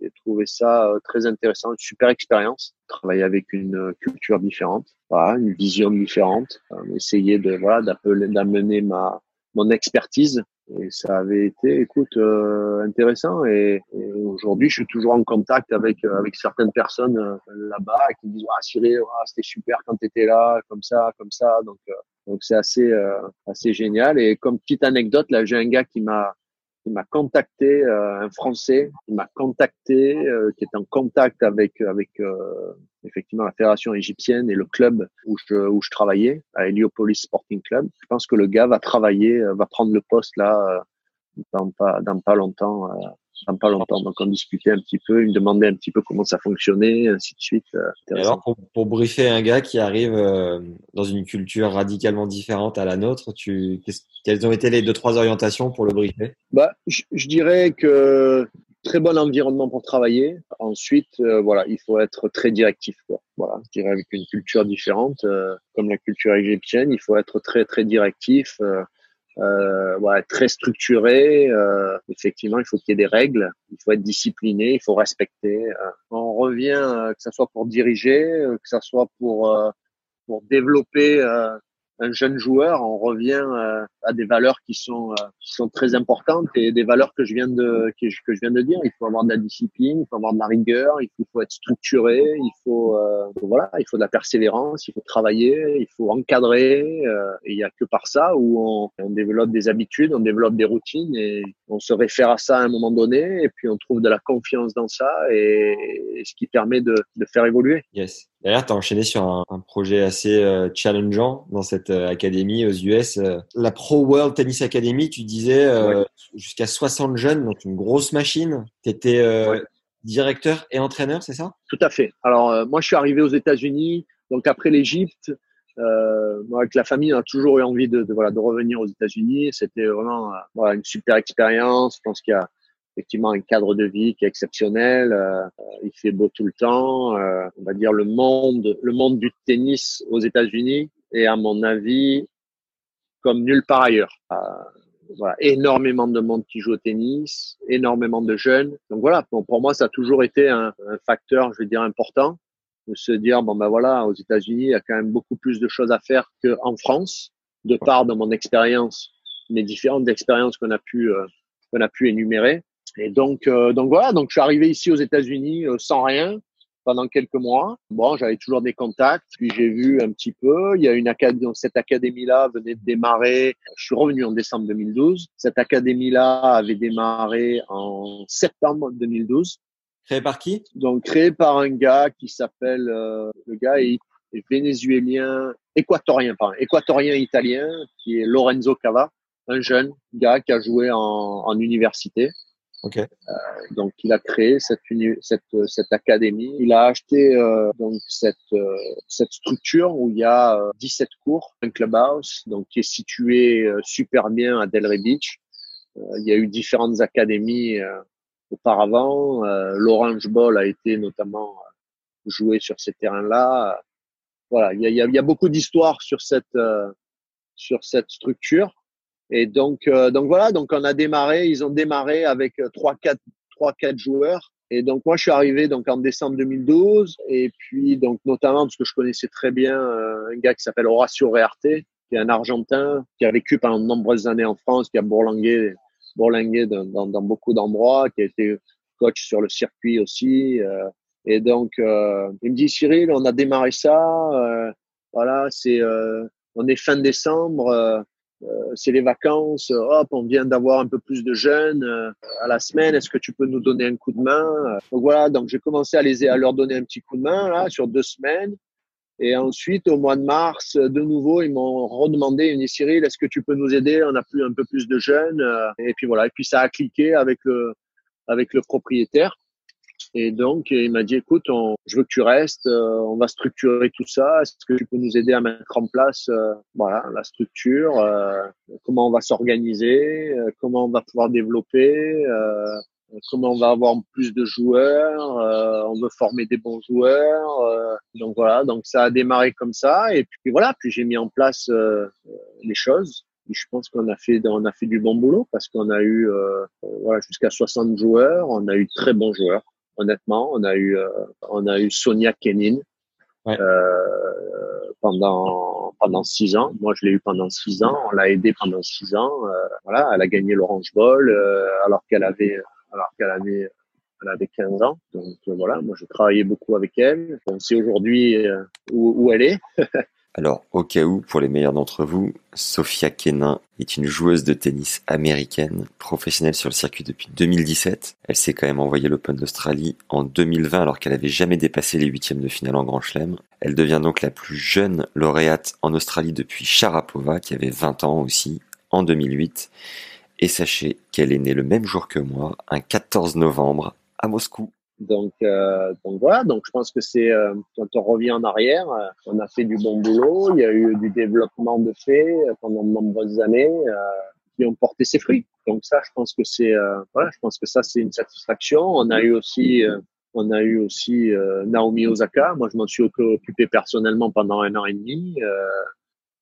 J'ai trouvé ça euh, très intéressant, une super expérience. Travailler avec une euh, culture différente, voilà, une vision différente, euh, essayer de voilà d'amener ma mon expertise. Et ça avait été, écoute, intéressant. Et, aujourd'hui, je suis toujours en contact avec avec certaines personnes là-bas qui me disent ah Cyril, ah, c'était super quand tu étais là, comme ça, comme ça. Donc donc c'est assez euh, assez génial. Et comme petite anecdote, là j'ai un gars qui m'a qui m'a contacté, euh, un Français, qui m'a contacté, euh, qui est en contact avec avec effectivement la fédération égyptienne et le club où je où je travaillais à Heliopolis Sporting Club. Je pense que le gars va travailler, va prendre le poste là dans pas dans pas longtemps dans pas longtemps. Donc on discutait un petit peu, il me demandait un petit peu comment ça fonctionnait, ainsi de suite. Euh, alors pour, pour, briefer un gars qui arrive euh, dans une culture radicalement différente à la nôtre, tu, quelles ont été les deux trois orientations pour le briefer? Bah, je, je, dirais que très bon environnement pour travailler. Ensuite, euh, voilà, il faut être très directif. Quoi. Voilà, je dirais avec une culture différente, comme la culture égyptienne, il faut être très très directif euh, ouais, très structuré. Euh, effectivement, il faut qu'il y ait des règles, il faut être discipliné, il faut respecter. Euh. on revient, euh, que ce soit pour diriger, que ce soit pour pour développer un jeune joueur, on revient euh, à des valeurs qui sont euh, qui sont très importantes et des valeurs que je viens de que je, que je viens de dire. Il faut avoir de la discipline, il faut avoir de la rigueur, il faut, être structuré, il faut euh, voilà, il faut de la persévérance, il faut travailler, il faut encadrer. et il y a que par ça où on, on, développe des habitudes, on développe des routines et on se réfère à ça à un moment donné et puis on trouve de la confiance dans ça et, et ce qui permet de, de faire évoluer. Yes. D'ailleurs, tu as enchaîné sur un, un projet assez euh, challengeant dans cette euh, académie aux US. Euh, la Pro World Tennis Academy, tu disais jusqu'à 60 jeunes, donc une grosse machine. Tu étais directeur et entraîneur, c'est ça? Tout à fait. Alors, moi, je suis arrivé aux États-Unis, donc après l'Égypte. moi, avec la famille, on a toujours eu envie de, de voilà, de revenir aux États-Unis. C'était vraiment voilà, une super expérience. Je pense qu'il y a effectivement un cadre de vie qui est exceptionnel. Euh, il fait beau tout le temps. Euh, on va dire le monde, le monde du tennis aux États-Unis est à mon avis comme nulle part ailleurs. Euh, voilà, énormément de monde qui joue au tennis, énormément de jeunes. Donc voilà, pour, moi, ça a toujours été un, un, facteur, je veux dire, important de se dire bon ben voilà, aux États-Unis, il y a quand même beaucoup plus de choses à faire qu'en France, de part de mon expérience, mes différentes expériences qu'on a pu euh, qu'on a pu énumérer. Et donc, euh, donc voilà, donc je suis arrivé ici aux États-Unis euh, sans rien pendant quelques mois. Bon, j'avais toujours des contacts, puis j'ai vu un petit peu. Il y a une académie, cette académie-là venait de démarrer. Je suis revenu en décembre 2012. Cette académie-là avait démarré en septembre 2012. Créé par qui? Donc créé par un gars qui s'appelle, euh, le gars est, vénézuélien, équatorien, pardon, équatorien italien, qui est Lorenzo Cava, un jeune gars qui a joué en, en université. Okay. Euh, donc, il a créé cette, cette, cette académie. Il a acheté euh, donc cette, euh, cette structure où il y a 17 cours, un clubhouse, donc qui est situé super bien à Delray Beach. il y a eu différentes académies auparavant. L'Orange Ball a été notamment joué sur ces terrains-là. Voilà, il y a, il y a beaucoup d'histoires sur cette sur cette structure. Et donc, euh, donc voilà, donc on a démarré, ils ont démarré avec euh, trois, quatre, trois, quatre joueurs. Et donc moi je suis arrivé donc en décembre 2012 et puis donc notamment parce que je connaissais très bien euh, un gars qui s'appelle Horacio Rearte qui est un Argentin qui a vécu pendant de nombreuses années en France, qui a bourlingué bourlingué dans, dans, beaucoup d'endroits, qui a été coach sur le circuit aussi. Euh, et donc euh, il me dit Cyril, on a démarré ça, euh, voilà c'est on est fin décembre c'est les vacances, hop, on vient d'avoir un peu plus de jeunes euh, à la semaine, est-ce que tu peux nous donner un coup de main Donc voilà, donc j'ai commencé à, les, à leur donner un petit coup de main là sur deux semaines. Et ensuite, au mois de mars, de nouveau, ils m'ont redemandé, une Cyril, est-ce que tu peux nous aider? On a plus un peu plus de jeunes. Et puis voilà, et puis ça a cliqué avec le avec le propriétaire. Et donc, il m'a dit, écoute, on, je veux que tu restes, euh, on va structurer tout ça. Est-ce que tu peux nous aider à mettre en place, euh, voilà, la structure, euh, comment on va s'organiser, comment on va pouvoir développer, comment on va avoir plus de joueurs, on veut former des bons joueurs. donc voilà, donc ça a démarré comme ça. Et puis voilà, puis j'ai mis en place les choses. Et je pense qu'on a fait, on a fait du bon boulot parce qu'on a eu, voilà, jusqu'à 60 joueurs. On a eu très bons joueurs honnêtement. On a eu, euh, on a eu Sonia Kenin euh, pendant pendant six ans. Moi, je l'ai eu pendant six ans. On l'a aidé pendant six ans. Euh, voilà, elle a gagné l'Orange Bowl alors qu'elle avait alors qu'elle avait elle avait 15 ans. Donc voilà, moi je travaillais beaucoup avec elle. On sait aujourd'hui où, où elle est. (laughs) Alors, au cas où, pour les meilleurs d'entre vous, Sophia Kenin est une joueuse de tennis américaine, professionnelle sur le circuit depuis 2017. Elle s'est quand même envoyée l'Open d'Australie en 2020 alors qu'elle avait jamais dépassé les huitièmes de finale en Grand Chelem. Elle devient donc la plus jeune lauréate en Australie depuis Sharapova, qui avait 20 ans aussi, en 2008. Et sachez qu'elle est née le même jour que moi, un 14 novembre, à Moscou. Donc, euh, donc voilà, donc je pense que c'est euh, quand on revient en arrière, euh, on a fait du bon boulot, il y a eu du développement de fait pendant de nombreuses années qui ont porté ses fruits. Donc ça, je pense que c'est voilà, je pense que ça c'est une satisfaction. On a eu aussi on a eu aussi Naomi Osaka. Moi, je m'en suis occupé personnellement pendant un an et demi.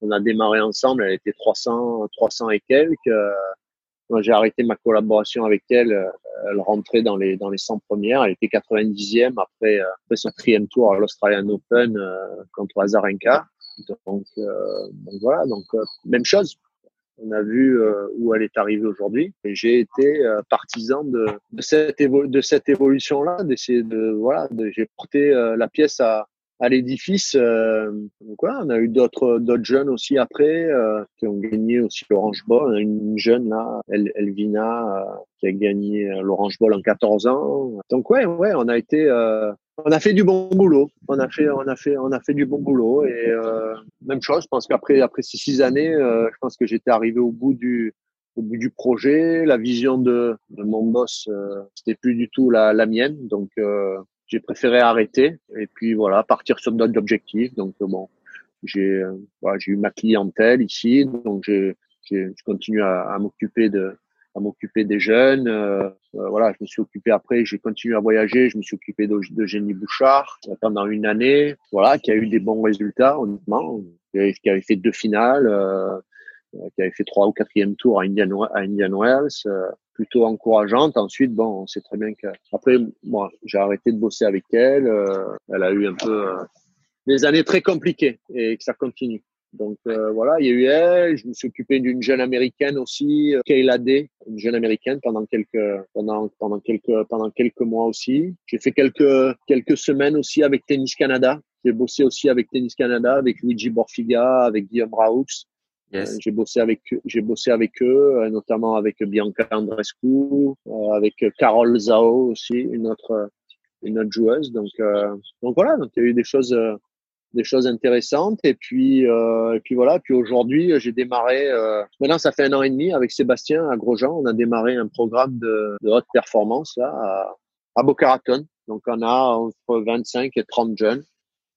on a démarré ensemble. Elle était 300 300 et quelques. Moi, j'ai arrêté ma collaboration avec elle. Euh, elle rentrait dans les dans les 100 premières. Elle était 90e après, euh, après son quatrième tour à l'Australian Open euh, contre Azarenka. Donc, donc voilà. Donc même chose. On a vu où elle est arrivée aujourd'hui. J'ai été partisan de, de cette de cette évolution-là, d'essayer de voilà. De, j'ai porté la pièce à à l'édifice. Euh, donc on a eu d'autres jeunes aussi après euh, qui ont gagné aussi l'Orange. On a une jeune là, Elvina, euh, qui a gagné l'Orange Bowl en 14 ans. Donc ouais, ouais, on a été, on a fait du bon boulot. On a fait, on a fait, on a fait du bon boulot. Et même chose, je pense qu'après après ces six années, je pense que j'étais arrivé au bout du au bout du projet, la vision de, de mon boss, c'était plus du tout la, la mienne. Donc, j'ai préféré arrêter et puis voilà partir sur d'autres objectifs. Donc euh, bon, j'ai euh, voilà, j'ai eu ma clientèle ici, donc j'ai je continue à, à m'occuper de à m'occuper des jeunes. Euh, voilà, je me suis occupé après, j'ai continué à voyager, je me suis occupé de, de Jenny Bouchard pendant une année, voilà, qui a eu des bons résultats honnêtement, qui avait fait deux finales, euh, qui avait fait trois ou quatrième tour à Indian, à Indian Wells plutôt encourageante. Ensuite, bon, on sait très bien que après, moi, j'ai arrêté de bosser avec elle. Euh, elle a eu un peu euh, des années très compliquées et que ça continue. Donc euh, voilà, il y a eu elle. Je me suis occupé d'une jeune américaine aussi, Kayla Day, une jeune américaine pendant quelques pendant pendant quelques pendant quelques mois aussi. J'ai fait quelques quelques semaines aussi avec Tennis Canada. J'ai bossé aussi avec Tennis Canada, avec Luigi Borfiga, avec Guillaume Raoux. Euh, j'ai bossé avec j'ai bossé avec eux, euh, notamment avec Bianca Andrescu, euh, avec Carole Zao aussi, une autre une autre joueuse. Donc donc voilà, donc il y a eu des choses des choses intéressantes. Et puis et puis voilà puis aujourd'hui j'ai démarré maintenant ça fait un an et demi avec Sébastien à Grosjean. On a démarré un programme de, de haute performance là à, à Boca Raton donc on a entre 25 et 30 jeunes.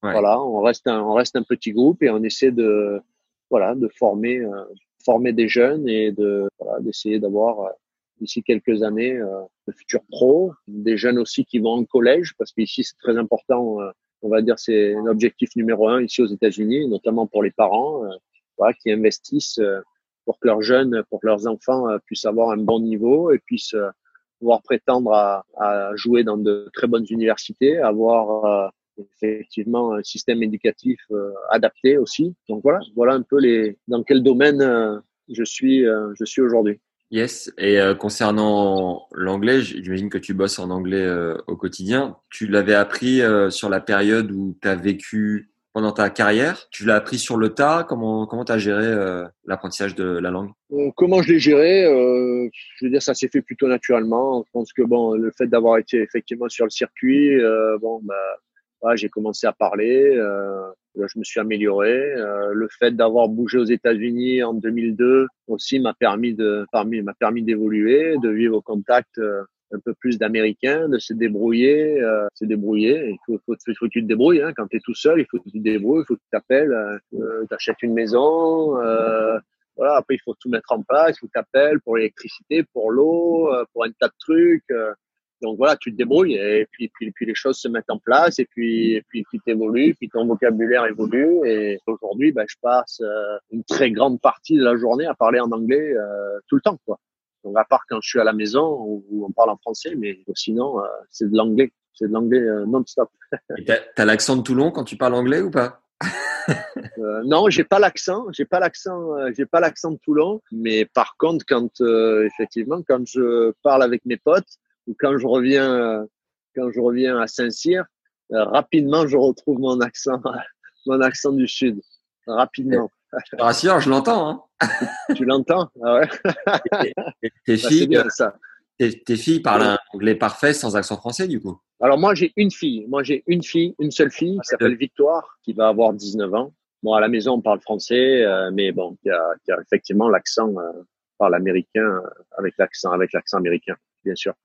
Voilà on reste un, on reste un petit groupe et on essaie de voilà, de former, euh, former des jeunes et de voilà, d'essayer d'avoir euh, d'ici quelques années euh, de futurs pros, des jeunes aussi qui vont en collège parce qu'ici c'est très important. on va dire c'est un objectif numéro un ici aux États-Unis, notamment pour les parents, voilà, qui investissent pour que leurs jeunes, pour que leurs enfants puissent avoir un bon niveau et puissent pouvoir prétendre à, à, jouer dans de très bonnes universités, avoir euh, effectivement un système éducatif euh, adapté aussi. Donc voilà, voilà un peu les dans quel domaine euh, je suis je suis aujourd'hui. Yes. Et concernant l'anglais, j'imagine que tu bosses en anglais au quotidien. Tu l'avais appris sur la période où tu as vécu pendant ta carrière Tu l'as appris sur le tas Comment comment as géré euh, l'apprentissage de la langue? Euh, Comment je l'ai géré euh, Je veux dire, ça s'est fait plutôt naturellement. Je pense que bon, le fait d'avoir été effectivement sur le circuit, euh, bon, bah, j'ai commencé à parler. Euh, je me suis amélioré. le fait d'avoir bougé aux États-Unis en 2002 aussi m'a permis de, m'a permis d'évoluer, de vivre au contact un peu plus d'américains, de se débrouiller, euh, se débrouiller. Il faut, faut, faut, que tu te débrouilles. Hein. Quand tu es tout seul, il faut que tu te débrouilles, il faut que tu t'appelles, euh, euh tu achètes une maison. Euh, voilà, après, il faut tout mettre en place. Il faut que tu appelles pour l'électricité, pour l'eau, euh, pour un tas de trucs. Donc voilà, tu te débrouilles et puis, puis, puis les choses se mettent en place et puis, et puis, puis tu évolues, puis ton vocabulaire évolue. Et aujourd'hui, ben, je passe une très grande partie de la journée à parler en anglais tout le temps. quoi. Donc à part quand je suis à la maison où on parle en français, mais sinon euh, c'est de l'anglais, c'est de l'anglais euh, non-stop. (laughs) T'as as, l'accent de Toulon quand tu parles anglais ou pas? Euh, Non, j'ai pas l'accent, j'ai pas l'accent, euh, j'ai pas l'accent de Toulon. Mais par contre, quand effectivement, quand je parle avec mes potes ou quand je reviens, quand je reviens à Saint-Cyr, rapidement je retrouve mon accent, (laughs) mon accent du sud, rapidement. Je rassure, je l'entends. Hein. (laughs) tu l'entends? Ah ouais. tes, (laughs) filles, ça. Tes, filles parlent un anglais parfait sans accent français, du coup Alors, moi, j'ai une fille. Moi, j'ai une fille, une seule fille qui s'appelle Victoire, qui va avoir 19 ans. Bon, à la maison, on parle français, euh, mais bon, qui a, a effectivement l'accent, euh, parle américain, euh, avec l'accent, avec l'accent américain.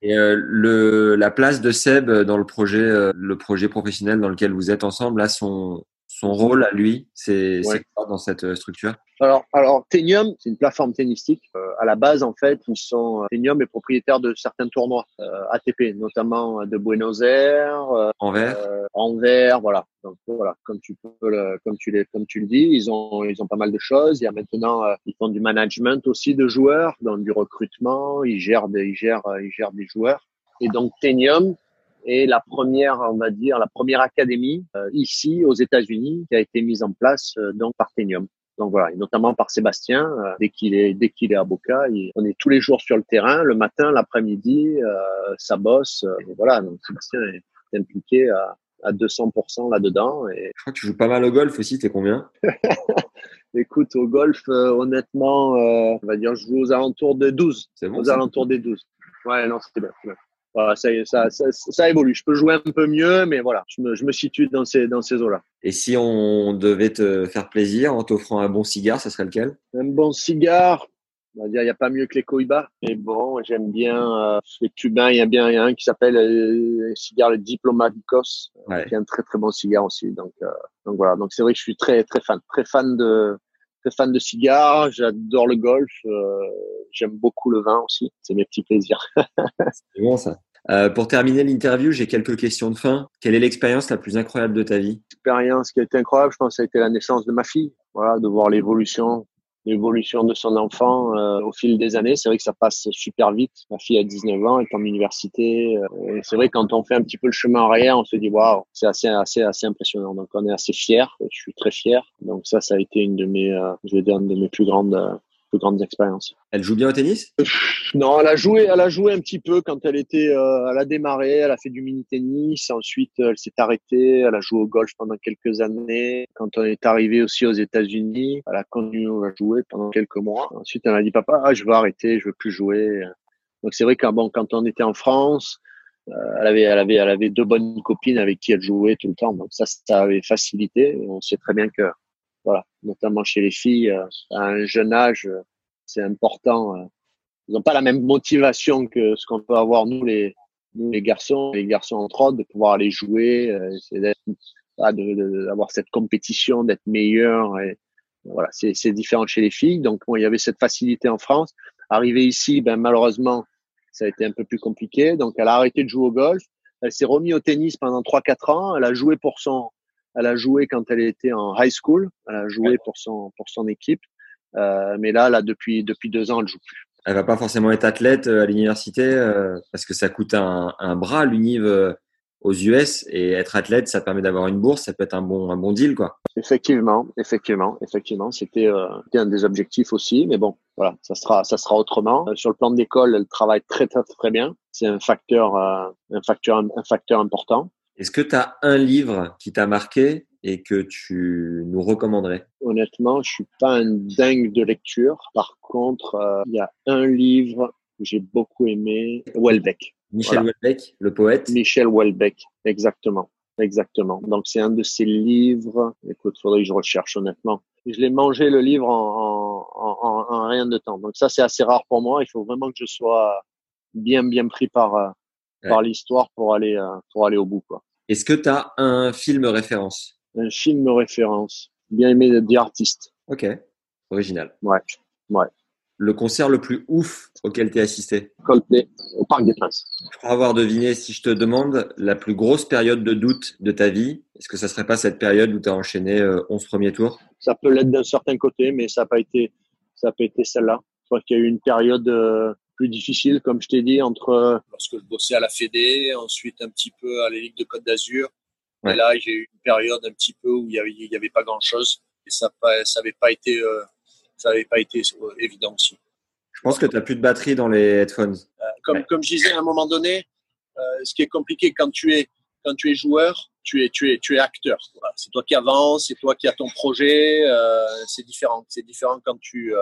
Et euh, le, la place de Seb dans le projet, le projet professionnel dans lequel vous êtes ensemble, là, son, son rôle à lui, c'est quoi dans cette euh, structure? Alors, alors Tenium, c'est une plateforme tennistique. Euh, à la base, en fait, ils sont euh, Tenium est propriétaire de certains tournois ATP, notamment de Buenos Aires, Anvers, Anvers, voilà. Donc voilà, comme tu peux, le, comme tu les, comme tu le dis, ils ont, ils ont pas mal de choses. Il y a maintenant, ils font du management aussi de joueurs, donc du recrutement. Ils gèrent des, ils gèrent, ils gèrent des joueurs. Et donc Tenium, et la première, on va dire, la première académie euh, ici aux États-Unis qui a été mise en place euh, donc par Tenium. Donc voilà, et notamment par Sébastien. Euh, dès qu'il est dès qu'il est à Boca, on est tous les jours sur le terrain, le matin, l'après-midi, ça bosse. et voilà, donc Sébastien est impliqué à, à 200% là-dedans. Et... Je crois que tu joues pas mal au golf aussi. T'es combien? (laughs) Écoute, au golf, honnêtement, on va dire, je joue aux alentours de 12. C'est bon. Aux alentours des 12. Ouais, non, c'était bien voilà, ça, ça, ça, ça, évolue. Je peux jouer un peu mieux, mais voilà, je me, je me situe dans ces, dans ces eaux-là. Et si on devait te faire plaisir en t'offrant un bon cigare, ça serait lequel? Un bon cigare, on va dire, il n'y a pas mieux que les Cohiba. Mais bon, j'aime bien euh, les cubains. Il y a bien y a un qui s'appelle euh, cigare le Diplomaticos, ouais. qui est un très très bon cigare aussi. Donc, euh, donc voilà. Donc c'est vrai que je suis très très fan, très fan de très fan de cigares. J'adore le golf. Euh, j'aime beaucoup le vin aussi. C'est mes petits plaisirs. (laughs) c'est bon ça. Euh, pour terminer l'interview, j'ai quelques questions de fin. Quelle est l'expérience la plus incroyable de ta vie? L'expérience qui a été incroyable, je pense, ça a été la naissance de ma fille. Voilà, de voir l'évolution, l'évolution de son enfant euh, au fil des années. C'est vrai que ça passe super vite. Ma fille a 19 ans, elle est en université. Euh, et c'est vrai quand on fait un petit peu le chemin arrière, on se dit waouh, c'est assez, assez, assez impressionnant. Donc on est assez fiers. Je suis très fier. Donc ça, ça a été une de mes, euh, je vais dire, une de mes plus grandes grandes expériences. Elle joue bien au tennis? Non, elle a joué, elle a joué un petit peu quand elle était, euh, elle a démarré, elle a fait du mini tennis, ensuite elle s'est arrêtée, elle a joué au golf pendant quelques années. Quand on est arrivé aussi aux États-Unis, elle a continué à jouer pendant quelques mois. Ensuite, elle a dit papa, ah, je veux arrêter, je veux plus jouer. Donc c'est vrai que bon, quand on était en France, euh, elle avait, elle avait, elle avait deux bonnes copines avec qui elle jouait tout le temps. Donc ça, ça avait facilité. On sait très bien que voilà, notamment chez les filles, euh, à un jeune âge, euh, c'est important. Euh, ils n'ont pas la même motivation que ce qu'on peut avoir nous les nous les garçons, les garçons entre autres, de pouvoir aller jouer, d'avoir cette compétition, d'être meilleur. Et, voilà, c'est différent chez les filles. Donc bon, il y avait cette facilité en France. Arrivé ici, ben malheureusement, ça a été un peu plus compliqué. Donc elle a arrêté de jouer au golf. Elle s'est remise au tennis pendant 3-4 ans. Elle a joué pour son elle a joué quand elle était en high school. Elle a joué pour son pour son équipe. Euh, mais là, là depuis depuis deux ans, elle joue plus. Elle va pas forcément être athlète à l'université parce que ça coûte un, un bras l'univ aux US et être athlète, ça permet d'avoir une bourse, ça peut être un bon un bon deal quoi. Effectivement, effectivement, effectivement, c'était euh, un des objectifs aussi, mais bon, voilà, ça sera ça sera autrement. Euh, sur le plan de l'école, elle travaille très très très bien. C'est un facteur euh, un facteur un facteur important. Est-ce que tu as un livre qui t'a marqué et que tu nous recommanderais? Honnêtement, je suis pas un dingue de lecture. Par contre, euh, il y a un livre que j'ai beaucoup aimé, Welbeck. Michel Houellebecq, le poète? Michel Houellebecq, exactement. Exactement. Donc c'est un de ses livres. Écoute, faudrait que je recherche honnêtement. Je l'ai mangé le livre en, en, en, rien de temps. Donc ça c'est assez rare pour moi. Il faut vraiment que je sois bien bien pris par euh, par l'histoire pour aller euh, pour aller au bout quoi. Est-ce que tu as un film référence? Un film référence. Bien aimé The Artist. Ok. Original. Ouais. Ouais le concert le plus ouf auquel tu es assisté? Coldplay, au Parc des Princes. Je crois avoir deviné, si je te demande la plus grosse période de doute de ta vie, est-ce que ça serait pas cette période où tu as enchaîné 11 euh, premiers tours? Ça peut l'être d'un certain côté, mais ça n'a pas été, ça a pas été celle-là. Je crois qu'il y a eu une période euh, plus difficile, comme je t'ai dit, entre euh, lorsque je bossais à la Fédé, ensuite un petit peu à la Ligue de Côte d'Azur. Et là, j'ai eu une période un petit peu où il y avait, il y avait pas grand-chose et ça n'avait pas été ça n'avait pas été évident aussi. Je pense que tu n'as plus de batterie dans les headphones. Euh, comme, comme je disais à un moment donné, euh, ce qui est compliqué quand tu es, quand tu es joueur, tu es, tu es, tu es acteur. C'est toi qui avances, c'est toi qui as ton projet. Euh, c'est différent. C'est différent quand tu,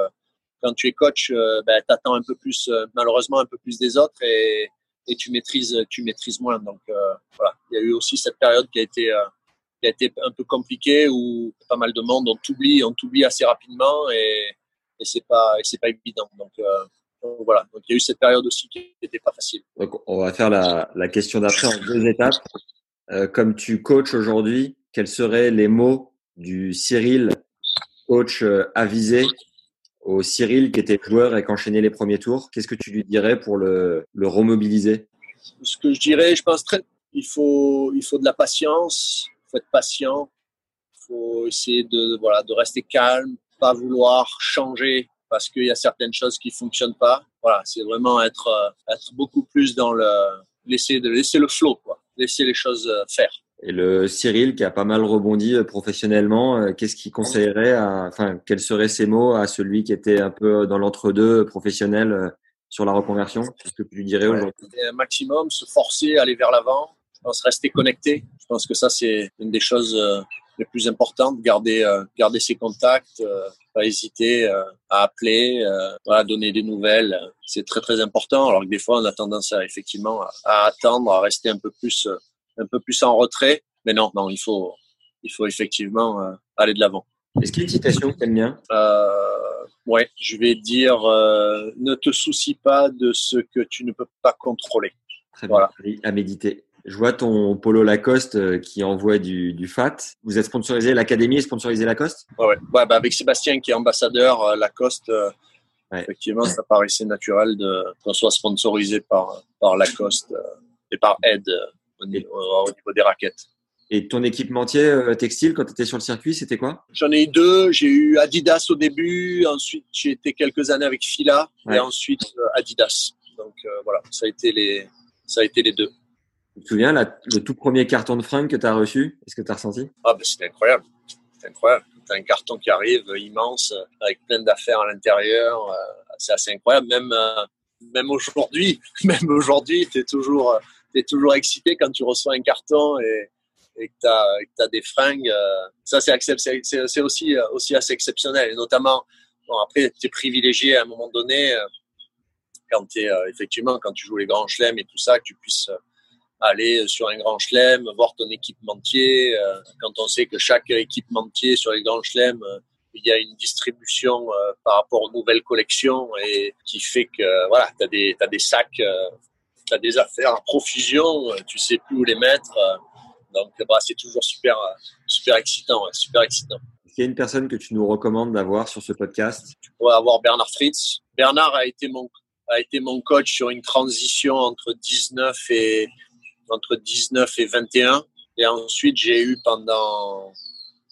quand tu es coach. Ben, tu attends un peu plus, malheureusement, un peu plus des autres et, et tu maîtrises, tu maîtrises moins. Donc voilà, il y a eu aussi cette période qui a été qui a été un peu compliqué où pas mal de monde on t'oublie, on t'oublie assez rapidement et, et c'est pas et pas évident. Donc, euh, voilà, donc il y a eu cette période aussi qui n'était pas facile. Donc on va faire la, la question d'après en deux étapes. Euh, comme tu coaches aujourd'hui, quels seraient les mots du Cyril, coach euh, avisé, au Cyril qui était joueur et qui enchaînait les premiers tours. Qu'est-ce que tu lui dirais pour le, remobiliser? Ce que je dirais, je pense très, il faut, il faut de la patience, faut être patient, faut essayer de voilà de rester calme, pas vouloir changer parce qu'il y a certaines choses qui fonctionnent pas. Voilà, c'est vraiment être euh, être beaucoup plus dans le laisser de laisser le flow quoi, laisser les choses euh, faire. Et le Cyril qui a pas mal rebondi euh, professionnellement, qu'est-ce qu'il conseillerait à, enfin, quels seraient ses mots à celui qui était un peu dans l'entre-deux professionnel sur la reconversion? Qu'est-ce que tu lui dirais aujourd'hui Un maximum, se forcer, aller vers l'avant, je pense rester connecté. Je pense que ça, c'est une des choses euh, les plus importantes. Garder, euh, garder ses contacts, euh, pas hésiter à appeler, à donner des nouvelles. C'est très, très important. Alors que des fois, on a tendance à, effectivement, à, attendre, à rester un peu plus, un peu plus en retrait. Mais non, non, il faut, il faut effectivement aller de l'avant. Est-ce qu'il y a une citation que tu aimes bien? Euh, Ouais, je vais dire ne te soucie pas de ce que tu ne peux pas contrôler. Très bien, à méditer. Je vois ton polo Lacoste euh, qui envoie du, du fat. Vous êtes sponsorisé, l'académie est sponsorisée Lacoste? Ouais, ouais. ouais bah avec Sébastien qui est ambassadeur euh, Lacoste, euh, effectivement, ça paraissait naturel qu'on soit sponsorisé par, par Lacoste et par Ed au, niveau, des raquettes. Et ton équipementier textile, quand tu étais sur le circuit, c'était quoi? J'en ai eu deux. J'ai eu Adidas au début, ensuite j'ai été quelques années avec Fila, et ensuite Adidas. Donc voilà, ça a été les, ça a été les deux. Tu te souviens le tout premier carton de fringues que tu as reçu? Est-ce que tu as ressenti? Ah, ben, c'était incroyable. C'était incroyable. Tu as un carton qui arrive immense, avec plein d'affaires à l'intérieur. Euh, c'est assez incroyable. Même, euh, même aujourd'hui, (laughs) même aujourd'hui, tu es toujours, es toujours excité quand tu reçois un carton et, que tu as, des fringues. Euh, ça, c'est aussi, aussi assez exceptionnel. Et notamment, après, tu es privilégié à un moment donné, quand tu effectivement, quand tu joues les grands chelems et tout ça, que tu puisses aller sur un grand chelem, voir ton équipementier. Euh, quand on sait que chaque équipementier sur les grands chelems, euh, il y a une distribution euh, par rapport aux nouvelles collections et qui fait que voilà, tu as des sacs, tu as des affaires à profusion, tu sais plus où les mettre. donc bah, c'est toujours super, super excitant, super excitant. Est-ce qu'il y a une personne que tu nous recommandes d'avoir sur ce podcast? Tu pourrais avoir Bernard Fritz. Bernard a été mon a été mon coach sur une transition entre 19 et entre 19 et 21. Et ensuite, j'ai eu pendant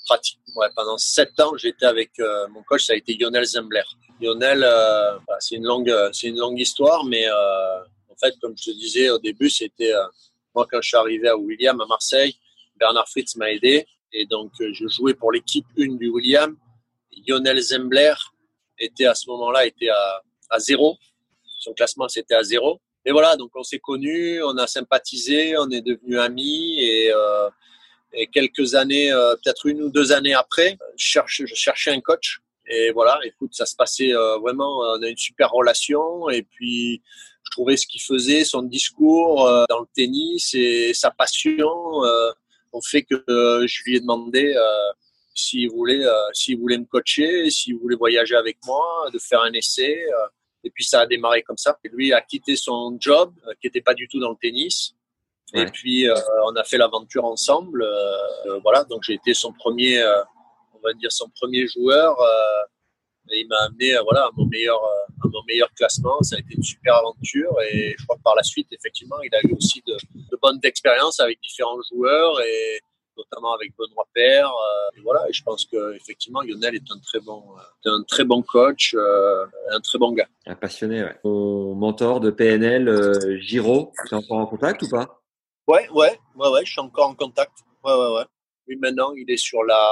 pratiquement pendant sept ans, j'étais avec mon coach, ça a été Lionel Zembler. Lionel, bah, c'est une longue, c'est une longue histoire, mais fait, comme je te disais au début, c'était moi quand je suis arrivé à William à Marseille, Bernard Fritz m'a aidé et donc je jouais pour l'équipe une du William. Lionel Zembler était à ce moment-là était à, à zéro. Son classement c'était à zéro. Et voilà, donc on s'est connus, on a sympathisé, on est devenus amis et, euh, quelques années, euh, peut-être une ou deux années après, je, cherchais un coach. Et voilà, écoute, ça se passait euh, vraiment, on a une super relation. Et puis, je trouvais ce qu'il faisait, son discours euh, dans le tennis et sa passion euh, ont fait que je lui ai demandé s'il voulait, s'il voulait me coacher, s'il voulait voyager avec moi, de faire un essai. Et puis ça a démarré comme ça. Et lui a quitté son job, euh, qui n'était pas du tout dans le tennis. Et puis euh, on a fait l'aventure ensemble. Euh, voilà, donc j'ai été son premier, on va dire son premier joueur. Et il m'a amené voilà à mon meilleur, à mon meilleur classement. Ça a été une super aventure. Et je crois que par la suite, effectivement, il a eu aussi de, de bonnes expériences avec différents joueurs et notamment avec Benoît Père. Euh, et voilà, et je pense que effectivement Lionel est un très bon, euh, un très bon coach, euh, un très bon gars. Un passionné, ouais. Mon mentor de PNL, Giro, tu es encore en contact ou pas? Ouais, ouais, ouais, ouais, je suis encore en contact. Ouais, ouais, ouais. Lui maintenant, il est sur la,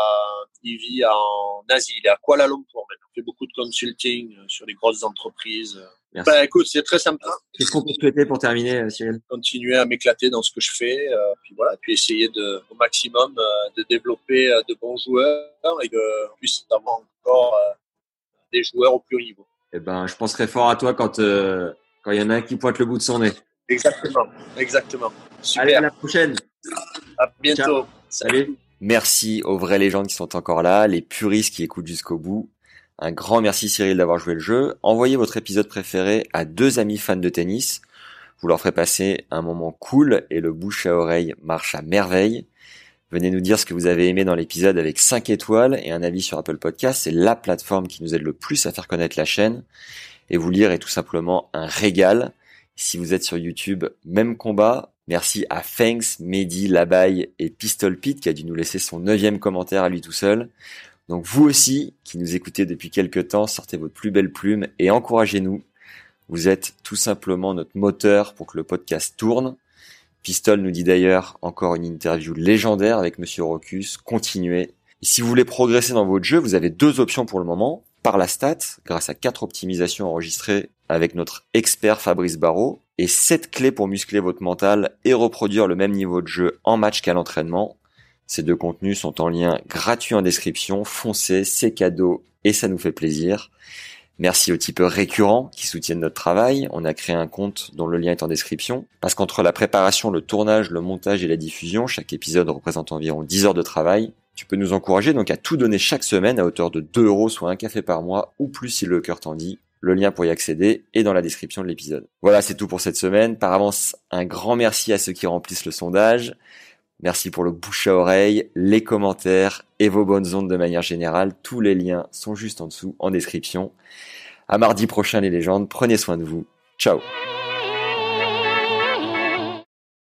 il vit en Asie, il est à Kuala Lumpur maintenant. Il fait beaucoup de consulting sur les grosses entreprises. Bah, écoute, c'est très sympa. Qu'est-ce qu'on peut souhaiter pour terminer, euh, Cyril? Continuer à m'éclater dans ce que je fais, euh, puis voilà, puis essayer de, au maximum euh, de développer de bons joueurs et que puisse avoir encore des joueurs au plus haut niveau. Eh ben, je penserai fort à toi quand quand il y en a un qui pointe le bout de son nez. Exactement, exactement. Super. Allez, à la prochaine. À bientôt. Salut. Merci aux vraies légendes qui sont encore là, les puristes qui écoutent jusqu'au bout. Un grand merci Cyril d'avoir joué le jeu. Envoyez votre épisode préféré à deux amis fans de tennis. Vous leur ferez passer un moment cool et le bouche à oreille marche à merveille. Venez nous dire ce que vous avez aimé dans l'épisode avec 5 étoiles et un avis sur Apple Podcast. C'est la plateforme qui nous aide le plus à faire connaître la chaîne. Et vous lire est tout simplement un régal. Si vous êtes sur YouTube, même combat. Merci à Fangs, Mehdi, Labaye et Pistol Pete qui a dû nous laisser son neuvième commentaire à lui tout seul. Donc vous aussi, qui nous écoutez depuis quelques temps, sortez votre plus belle plume et encouragez-nous. Vous êtes tout simplement notre moteur pour que le podcast tourne. Pistol nous dit d'ailleurs encore une interview légendaire avec Monsieur Rocus. Continuez. Et si vous voulez progresser dans votre jeu, vous avez deux options pour le moment. Par la stat, grâce à quatre optimisations enregistrées avec notre expert Fabrice Barrault, et sept clés pour muscler votre mental et reproduire le même niveau de jeu en match qu'à l'entraînement. Ces deux contenus sont en lien gratuit en description. Foncez, c'est cadeau et ça nous fait plaisir. Merci aux tipeurs récurrents qui soutiennent notre travail. On a créé un compte dont le lien est en description. Parce qu'entre la préparation, le tournage, le montage et la diffusion, chaque épisode représente environ 10 heures de travail. Tu peux nous encourager donc à tout donner chaque semaine à hauteur de 2 euros, soit un café par mois, ou plus si le cœur t'en dit. Le lien pour y accéder est dans la description de l'épisode. Voilà, c'est tout pour cette semaine. Par avance, un grand merci à ceux qui remplissent le sondage. Merci pour le bouche à oreille, les commentaires et vos bonnes ondes de manière générale. Tous les liens sont juste en dessous en description. À mardi prochain les légendes, prenez soin de vous. Ciao